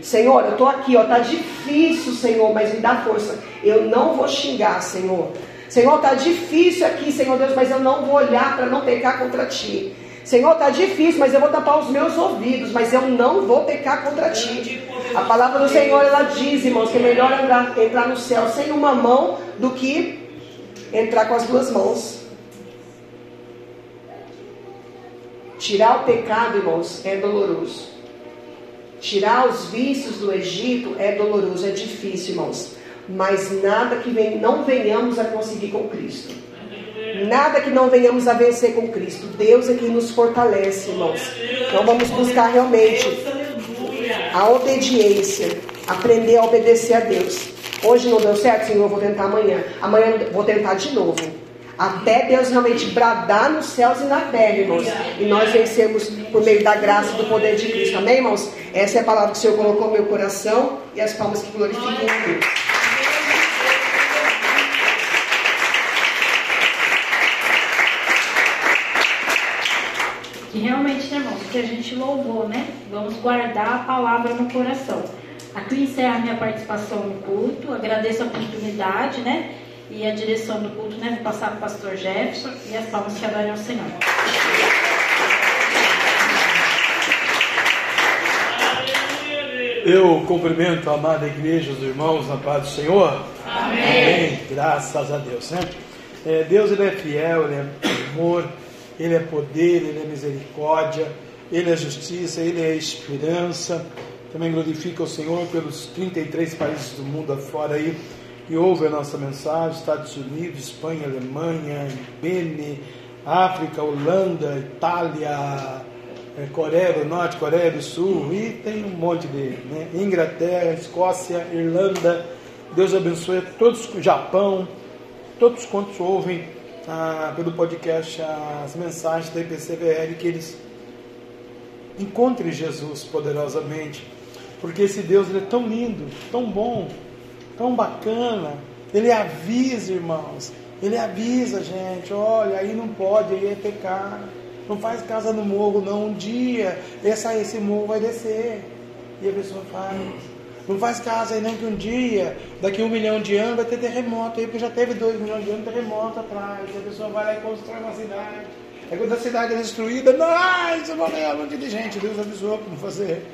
Senhor, eu estou aqui, ó, tá difícil, Senhor, mas me dá força. Eu não vou xingar, Senhor. Senhor, tá difícil aqui, Senhor Deus, mas eu não vou olhar para não pecar contra ti. Senhor, tá difícil, mas eu vou tapar os meus ouvidos, mas eu não vou pecar contra ti. A palavra do Senhor, ela diz, irmãos, que é melhor entrar, entrar no céu sem uma mão do que entrar com as duas mãos. Tirar o pecado, irmãos, é doloroso. Tirar os vícios do Egito é doloroso, é difícil, irmãos. Mas nada que vem, não venhamos a conseguir com Cristo. Nada que não venhamos a vencer com Cristo. Deus é quem nos fortalece, irmãos. Então vamos buscar realmente a obediência, aprender a obedecer a Deus. Hoje não deu certo, Senhor, eu vou tentar amanhã. Amanhã vou tentar de novo. Até Deus realmente bradar nos céus e na terra, irmãos. E nós vencemos por meio da graça e do poder de Cristo. Amém, irmãos? Essa é a palavra que o Senhor colocou no meu coração e as palmas que glorificam a Deus. Que realmente, né, irmãos, que a gente louvou, né? Vamos guardar a palavra no coração. Aqui encerro minha participação no culto. Agradeço a oportunidade, né? E a direção do culto, né? Vou passar para o pastor Jefferson e as palmas que adorem ao Senhor. Eu cumprimento a amada igreja, os irmãos na paz do Senhor. Amém. Amém. Graças a Deus, né? É, Deus ele é fiel, ele é amor, ele é poder, ele é misericórdia, ele é justiça, ele é esperança. Também glorifica o Senhor pelos 33 países do mundo afora aí que ouve a nossa mensagem, Estados Unidos, Espanha, Alemanha, Bene, África, Holanda, Itália, é, Coreia do Norte, Coreia do Sul e tem um monte de né? Inglaterra, Escócia, Irlanda. Deus abençoe todos, Japão, todos quantos ouvem ah, pelo podcast as mensagens da IPCVR, que eles encontrem Jesus poderosamente, porque esse Deus é tão lindo, tão bom, tão bacana. Ele avisa, irmãos, ele avisa a gente: olha, aí não pode, aí é pecar. Não faz casa no morro, não. Um dia essa, esse morro vai descer. E a pessoa faz. Não faz casa aí não que um dia, daqui um milhão de anos, vai ter terremoto aí, porque já teve dois milhões de anos terremoto atrás. E a pessoa vai lá e constrói uma cidade. Aí quando a cidade é destruída, nossa, morreu um monte de gente. Deus avisou não fazer.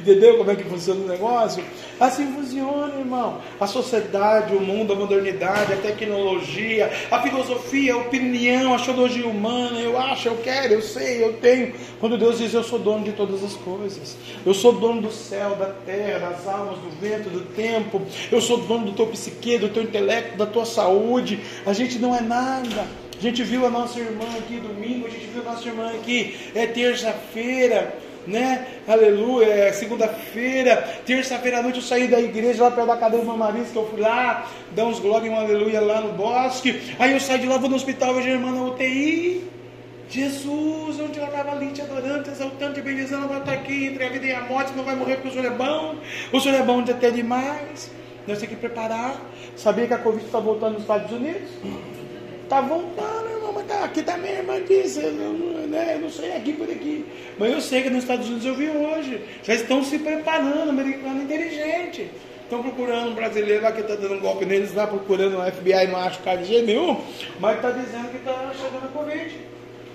Entendeu como é que funciona o negócio? Assim funciona, irmão. A sociedade, o mundo, a modernidade, a tecnologia, a filosofia, a opinião, a teologia humana. Eu acho, eu quero, eu sei, eu tenho. Quando Deus diz, eu sou dono de todas as coisas. Eu sou dono do céu, da terra, das almas, do vento, do tempo. Eu sou dono do teu psique, do teu intelecto, da tua saúde. A gente não é nada. A gente viu a nossa irmã aqui domingo, a gente viu a nossa irmã aqui é terça-feira né? Aleluia, é segunda-feira, terça-feira à noite eu saí da igreja lá perto da cadeira do Marins, que eu fui lá, dar uns glórias e um aleluia lá no bosque. Aí eu saí de lá, vou no hospital, vejo a irmã na UTI. Jesus, onde ela estava ali te adorando, te exaltando, te bendizendo, agora está aqui entre a vida e a morte, não vai morrer porque o Senhor é bom, o Senhor é bom de até demais. Nós temos que preparar. Sabia que a Covid está voltando nos Estados Unidos? Está voltando, tá, aqui também, tá irmã disse, eu não, né, eu não sei aqui por aqui. Mas eu sei que nos Estados Unidos eu vi hoje. Já estão se preparando, americano inteligente. Estão procurando um brasileiro lá que está dando um golpe neles lá, procurando o FBI, não acho cara de nenhum, mas está dizendo que está chegando a Covid.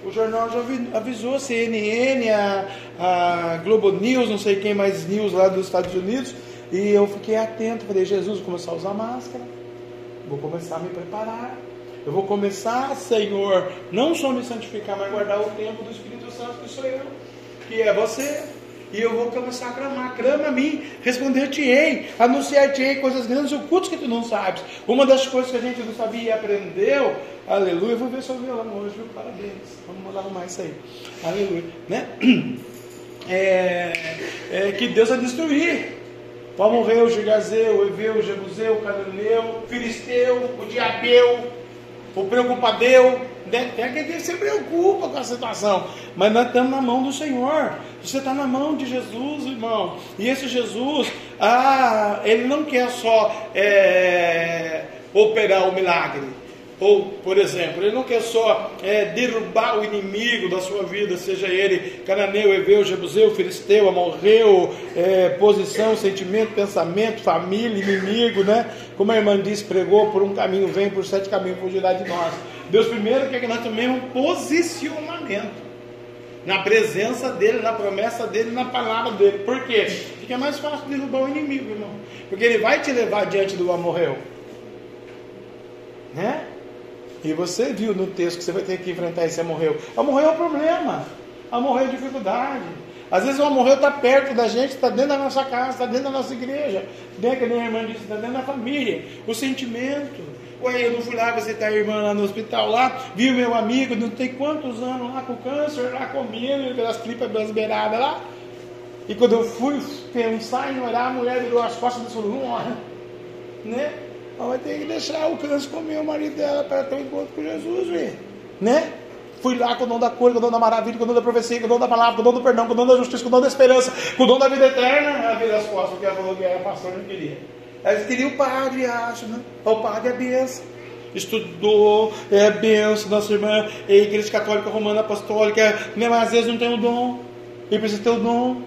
O jornal já avisou, a CNN, a, a Globo News, não sei quem mais news lá dos Estados Unidos, e eu fiquei atento, falei, Jesus, vou começar a usar máscara, vou começar a me preparar. Eu vou começar, Senhor, não só me santificar, mas guardar o tempo do Espírito Santo, que sou eu, que é você. E eu vou começar a clamar, clama a mim, responder-te-ei, anunciar-te-ei coisas grandes e ocultas que tu não sabes. Uma das coisas que a gente não sabia e aprendeu, aleluia, vou ver seu violão hoje, viu? Parabéns. Vamos arrumar isso aí. Aleluia. Né? É, é que Deus vai destruir. Vamos morrer o Gigazeu, o Eveu, o Jebuseu, o Cananeu, o Filisteu, o Diabeu, o preocupadeu, né? tem aquele que se preocupa com a situação, mas nós estamos na mão do Senhor. Você está na mão de Jesus, irmão. E esse Jesus, ah, ele não quer só é, operar o milagre. Ou, por exemplo, ele não quer só é, derrubar o inimigo da sua vida, seja ele cananeu, Eveu, jebuseu, filisteu, amorreu, é, posição, sentimento, pensamento, família, inimigo, né? Como a irmã disse, pregou por um caminho, vem por sete caminhos, fugirá de nós. Deus primeiro quer que nós tomemos um posicionamento na presença dele, na promessa dele, na palavra dele. Por quê? Porque é mais fácil derrubar o inimigo, irmão. Porque ele vai te levar diante do amorreu. Né? E você viu no texto que você vai ter que enfrentar esse amorreu. Amorreu é o problema. a morrer de dificuldade. Às vezes o morrer está perto da gente, está dentro da nossa casa, está dentro da nossa igreja, dentro que a minha irmã disse, está dentro da família. O sentimento. Ué, eu não fui lá visitar a irmã lá no hospital lá, vi o meu amigo, não tem quantos anos lá com câncer, lá comendo, aquelas tripas beiradas lá. E quando eu fui pensar em orar, a mulher virou as costas e falou, não. Né? Ela vai ter que deixar o câncer comer o marido dela para ter um encontro com Jesus, velho. Né? Fui lá com o dom da cor, com o dom da maravilha, com o dom da profecia, com o dom da palavra, com o dom do perdão, com o dom da justiça, com o dom da esperança, com o dom da vida eterna. Ela virou as costas porque ela falou que era pastor não queria. Ela queria o padre, acho, né? O padre é benção. Estudou, é benção, nossa irmã, é igreja católica romana apostólica, mesmo às vezes não tem o dom, e precisa ter o dom.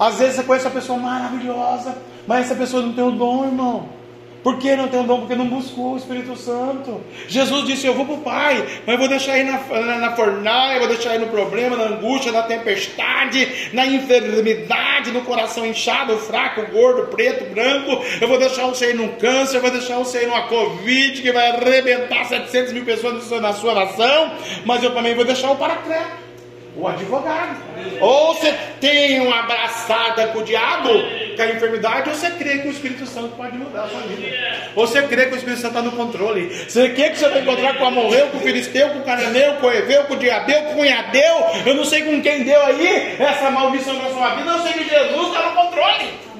Às vezes você conhece uma pessoa maravilhosa, mas essa pessoa não tem o dom, irmão. Por que não tem dom? Porque não buscou o Espírito Santo. Jesus disse: Eu vou para o Pai, mas vou deixar aí na, na, na fornalha, vou deixar aí no problema, na angústia, na tempestade, na enfermidade, no coração inchado, fraco, gordo, preto, branco. Eu vou deixar você aí num câncer, eu vou deixar você aí numa Covid que vai arrebentar 700 mil pessoas na sua nação. Mas eu também vou deixar o paracleto o advogado. Ou você tem uma abraçada com o diabo, com a enfermidade, ou você crê que o Espírito Santo pode mudar a sua vida. Ou você crê que o Espírito Santo está no controle. Você quer que você vai encontrar com o amorreu, com o filisteu, com o cananeu, com o eveu, com o diabeu, com o cunhadeu. Eu não sei com quem deu aí essa maldição na sua vida, eu sei que Jesus está no controle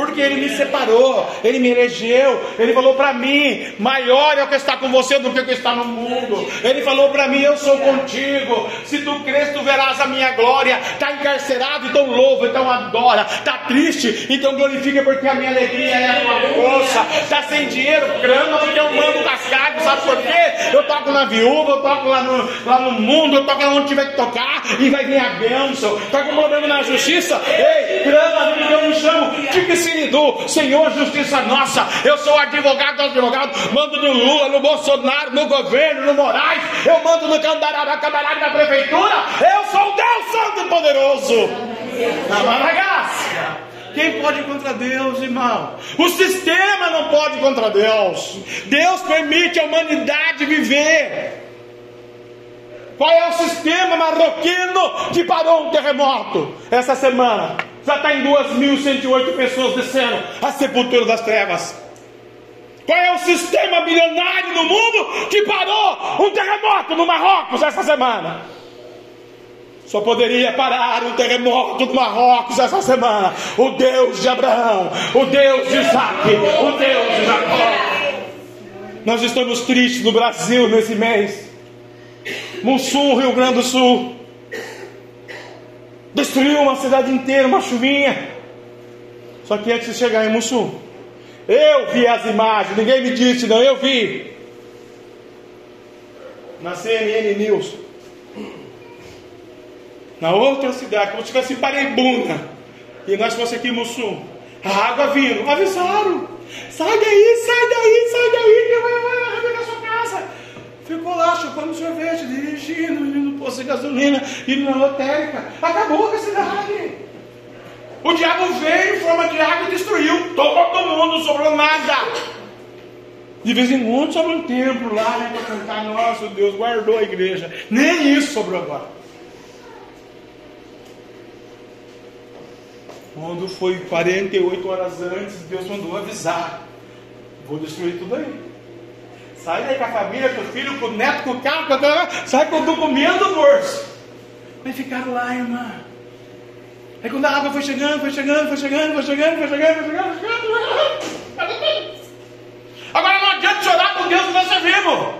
porque Ele me separou, Ele me elegeu, Ele falou para mim: maior é o que está com você do que o que está no mundo. Ele falou para mim: eu sou contigo. Se tu crês, tu verás a minha glória. Está encarcerado, então louva, então adora. Está triste, então glorifica, porque a minha alegria é a tua força. Está sem dinheiro, crama, porque eu mando cascado. Sabe por quê? Eu toco na viúva, eu toco lá no, lá no mundo, eu toco lá onde tiver que tocar e vai vir a bênção. Está com problema na justiça? Ei, porque eu me chamo que se do Senhor Justiça Nossa. Eu sou advogado do advogado, mando no Lula, no Bolsonaro, no governo, no Moraes, eu mando no Candarabá, Camarada da prefeitura. Eu sou o Deus Santo e Poderoso. Na Maragácia. Quem pode contra Deus, irmão? O sistema não pode contra Deus. Deus permite a humanidade viver. Qual é o sistema marroquino que parou um terremoto essa semana? Já está em 2.108 pessoas descendo a sepultura das trevas. Qual é o sistema milionário do mundo que parou um terremoto no Marrocos essa semana? Só poderia parar um terremoto no Marrocos essa semana. O Deus de Abraão, o Deus de Isaac, o Deus de Jacó. Nós estamos tristes no Brasil nesse mês. Mussum, Rio Grande do Sul. Destruiu uma cidade inteira, uma chuvinha. Só que antes de chegar em Mussum, eu vi as imagens, ninguém me disse, não, eu vi. Na CNN News. Na outra cidade, como se tivesse Parebuna. E nós fosse aqui em Mussum. A água vindo. Avisaram. Sai daí, sai daí, sai daí, que vai, vai arrebentar sua casa. Ficou lá chupando sorvete, dirigindo, indo no posto de gasolina, indo na lotérica. Acabou com a cidade. O diabo veio em forma de água e destruiu todo mundo, sobrou nada. De vez em quando sobra um templo lá, né, para cantar, nosso Deus guardou a igreja. Nem isso sobrou agora. Quando foi 48 horas antes, Deus mandou avisar: vou destruir tudo aí. Sai daí com a família, com o filho, com o neto, com o carro, com a... sai com o documento do bolso. Mas ficaram lá, irmã. Aí quando a água foi chegando, foi chegando, foi chegando, foi chegando, foi chegando, foi chegando, foi chegando. Agora não adianta chorar com Deus que nós servimos.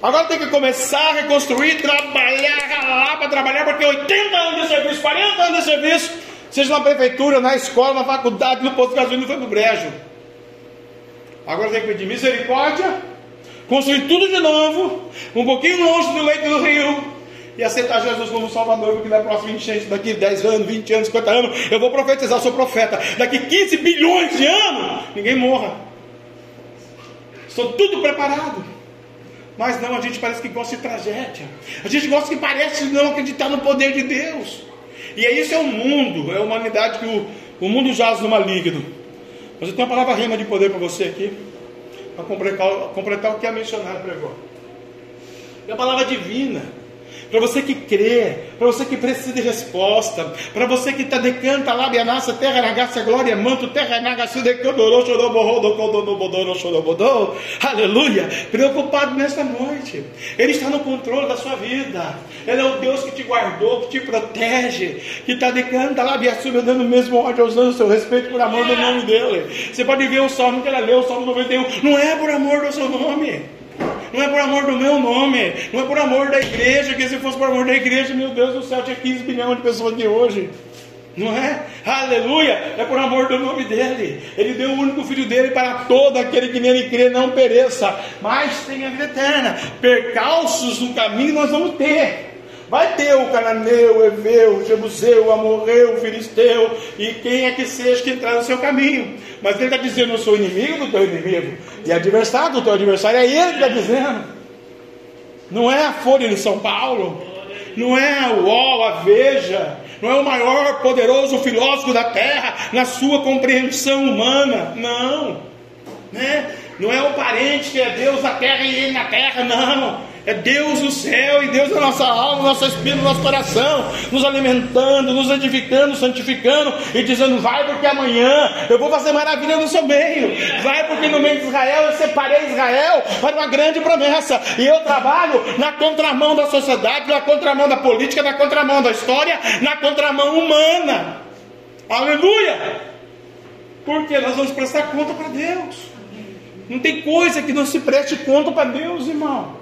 Agora tem que começar a reconstruir, trabalhar, ralar para trabalhar, porque 80 anos de serviço, 40 anos de serviço, seja na prefeitura, na escola, na faculdade, no posto de gasolina, foi no brejo. Agora tem que pedir misericórdia, construir tudo de novo, um pouquinho longe do leito do rio, e aceitar Jesus como Salvador, porque na próxima enchente, daqui 10 anos, 20 anos, 50 anos, eu vou profetizar, sou profeta. Daqui 15 bilhões de anos, ninguém morra. Estou tudo preparado. Mas não, a gente parece que gosta de tragédia. A gente gosta que parece não acreditar no poder de Deus. E é isso é o mundo, é a humanidade que o, o mundo jaz no maligno. Mas eu tenho uma palavra rima de poder para você aqui, para completar, completar o que a missionária pregou. É a palavra divina. Para você que crê, para você que precisa de resposta, para você que está decanta lá, nossa terra nagaça glória, manto, terra nagaça chorobodô, aleluia, preocupado nesta noite, Ele está no controle da sua vida, Ele é o Deus que te guardou, que te protege, que está decanta lá, Biaçuba, dando mesmo ódio, usando o seu respeito por amor do nome dEle. Você pode ver o salmo que ela leu, o salmo 91, não é por amor do seu nome não é por amor do meu nome, não é por amor da igreja, que se fosse por amor da igreja, meu Deus do céu, tinha 15 bilhões de pessoas aqui hoje. Não é? Aleluia! É por amor do nome dele. Ele deu o único filho dele para todo aquele que nele crê não pereça, mas tenha vida eterna. Percalços no caminho nós vamos ter. Vai ter o cananeu, o eveu, o jebuseu, o amorreu, o filisteu e quem é que seja que entrar no seu caminho. Mas ele está dizendo: Eu sou inimigo do teu inimigo e adversário do teu adversário. É ele que está dizendo. Não é a Folha de São Paulo, não é o UOL, a Veja, não é o maior poderoso filósofo da terra na sua compreensão humana. Não, né? não é o parente que é Deus na terra e ele na terra, não. É Deus no céu e Deus na nossa alma, no nosso espírito, no nosso coração, nos alimentando, nos edificando, santificando e dizendo: vai porque amanhã eu vou fazer maravilha no seu meio, vai porque no meio de Israel eu separei Israel para uma grande promessa e eu trabalho na contramão da sociedade, na contramão da política, na contramão da história, na contramão humana. Aleluia! Porque nós vamos prestar conta para Deus. Não tem coisa que não se preste conta para Deus, irmão.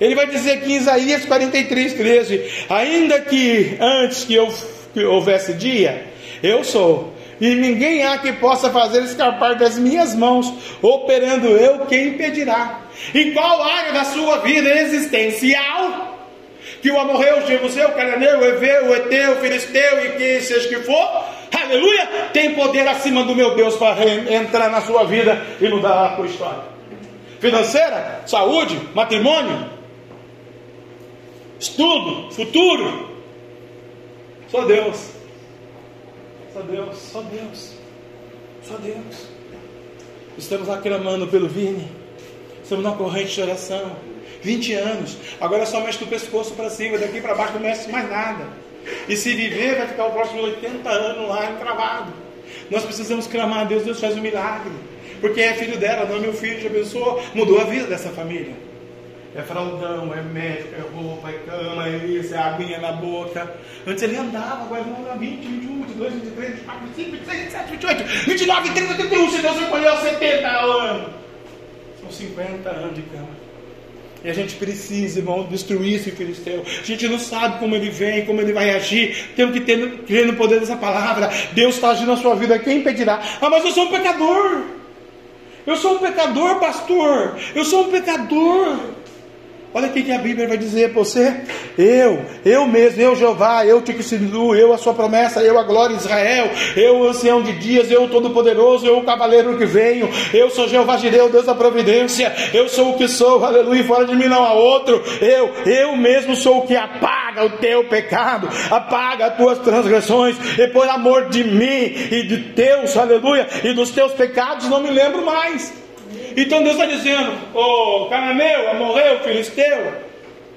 Ele vai dizer aqui em Isaías 43, 13: Ainda que antes que, eu, que houvesse dia, eu sou, e ninguém há que possa fazer escapar das minhas mãos, operando eu, quem impedirá? Em qual área da sua vida existencial que o amorreu, o Jebuseu, o Cananeu, o Eveu, o Eteu, o Filisteu e quem seja que for, aleluia, tem poder acima do meu Deus para entrar na sua vida e mudar a sua história. Financeira, saúde, matrimônio, estudo, futuro. Só Deus. Só Deus, só Deus. Só Deus. Estamos lá clamando pelo Vini. Estamos na corrente de oração. 20 anos. Agora só mexe do pescoço para cima, daqui para baixo não mexe mais nada. E se viver, vai ficar o próximo 80 anos lá encravado. Nós precisamos clamar a Deus, Deus faz um milagre. Porque é filho dela, não é meu filho, já pensou? Mudou a vida dessa família é fraldão, é médico, é roupa, é cama, é isso, é aguinha na boca. Antes ele andava, agora ele anda 20, 21, 22, 23, 24, 25, 26, 27, 28, 29, 30, 31, se Deus recolheu 70 anos. São 50 anos de cama. E a gente precisa, irmão, destruir esse filisteu. A gente não sabe como ele vem, como ele vai agir. Temos que ter, crer no poder dessa palavra. Deus está agindo na sua vida, quem impedirá? Ah, mas eu sou um pecador. Eu sou um pecador, pastor. Eu sou um pecador. Olha o que a Bíblia vai dizer para você. Eu, eu mesmo, eu Jeová, eu te Tiquisilu, eu a sua promessa, eu a glória de Israel, eu o ancião de dias, eu o todo-poderoso, eu o cavaleiro que venho, eu sou Jeová Jireu, Deus da providência, eu sou o que sou, aleluia, fora de mim não há outro, eu, eu mesmo sou o que apaga o teu pecado, apaga as tuas transgressões, e por amor de mim e de teus, aleluia, e dos teus pecados não me lembro mais. Então Deus está dizendo: Ô oh, Cananeu, Amorreu, Filisteu,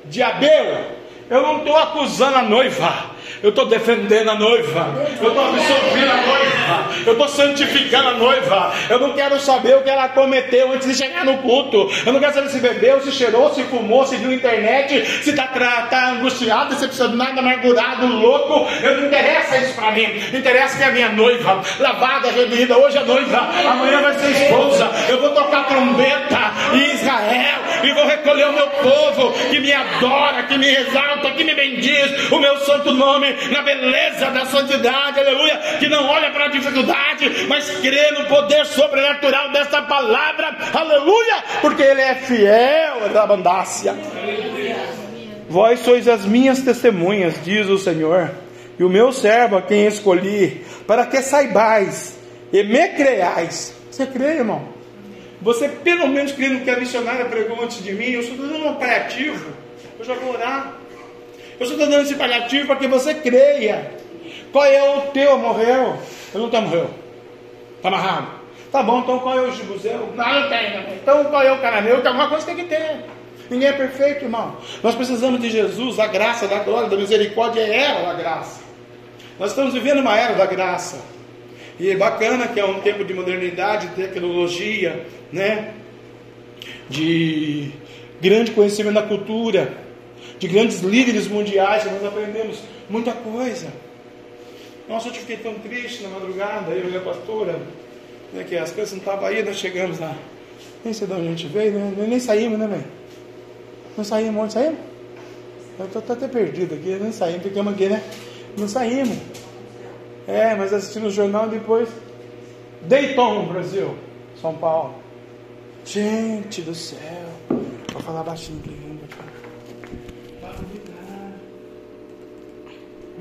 Diabeu, eu não estou acusando a noiva. Eu estou defendendo a noiva. Eu estou absorvendo a noiva. Eu estou santificando a noiva. Eu não quero saber o que ela cometeu antes de chegar no culto. Eu não quero saber se bebeu, se cheirou, se fumou, se viu internet, se está tá angustiado, decepcionado, amargurado, louco. Eu não interessa para mim. Interessa que é a minha noiva, lavada, remida. Hoje é noiva, amanhã vai ser esposa. Eu vou tocar trombeta em Israel e vou recolher o meu povo que me adora, que me exalta, que me bendiz o meu santo nome na beleza da santidade, aleluia, que não olha para a dificuldade, mas crê no poder sobrenatural dessa palavra, aleluia, porque Ele é fiel da bandácia. Vós sois as minhas testemunhas, diz o Senhor, e o meu servo a quem escolhi, para que saibais e me creais. Você crê, irmão? Você pelo menos crê que a missionária pregou antes de mim? Eu estou dando um paliativo. Eu já vou orar. Eu estou dando esse paliativo para que você creia. Qual é o teu? Morreu? Eu não estou morreu. Está amarrado. Tá bom, então qual é o Jebuseu? Não, não tem. Então qual é o cananeu? Tem alguma coisa que tem que ter. Ninguém é perfeito, irmão. Nós precisamos de Jesus, da graça, da glória, da misericórdia, é era da graça. Nós estamos vivendo uma era da graça. E é bacana que é um tempo de modernidade, de tecnologia, né? De grande conhecimento da cultura, de grandes líderes mundiais, nós aprendemos muita coisa. Nossa, eu fiquei tão triste na madrugada, eu e a pastora, né, que as coisas não estavam aí, nós chegamos lá. Nem sei de onde a gente veio, né? nem saímos, né, mãe? Não saímos, onde saímos? Eu estou até perdido aqui, nem saímos, ficamos aqui, né? Não saímos. É, mas assistindo o jornal depois. Dayton, Brasil, São Paulo. Gente do céu. Vou falar baixinho aqui.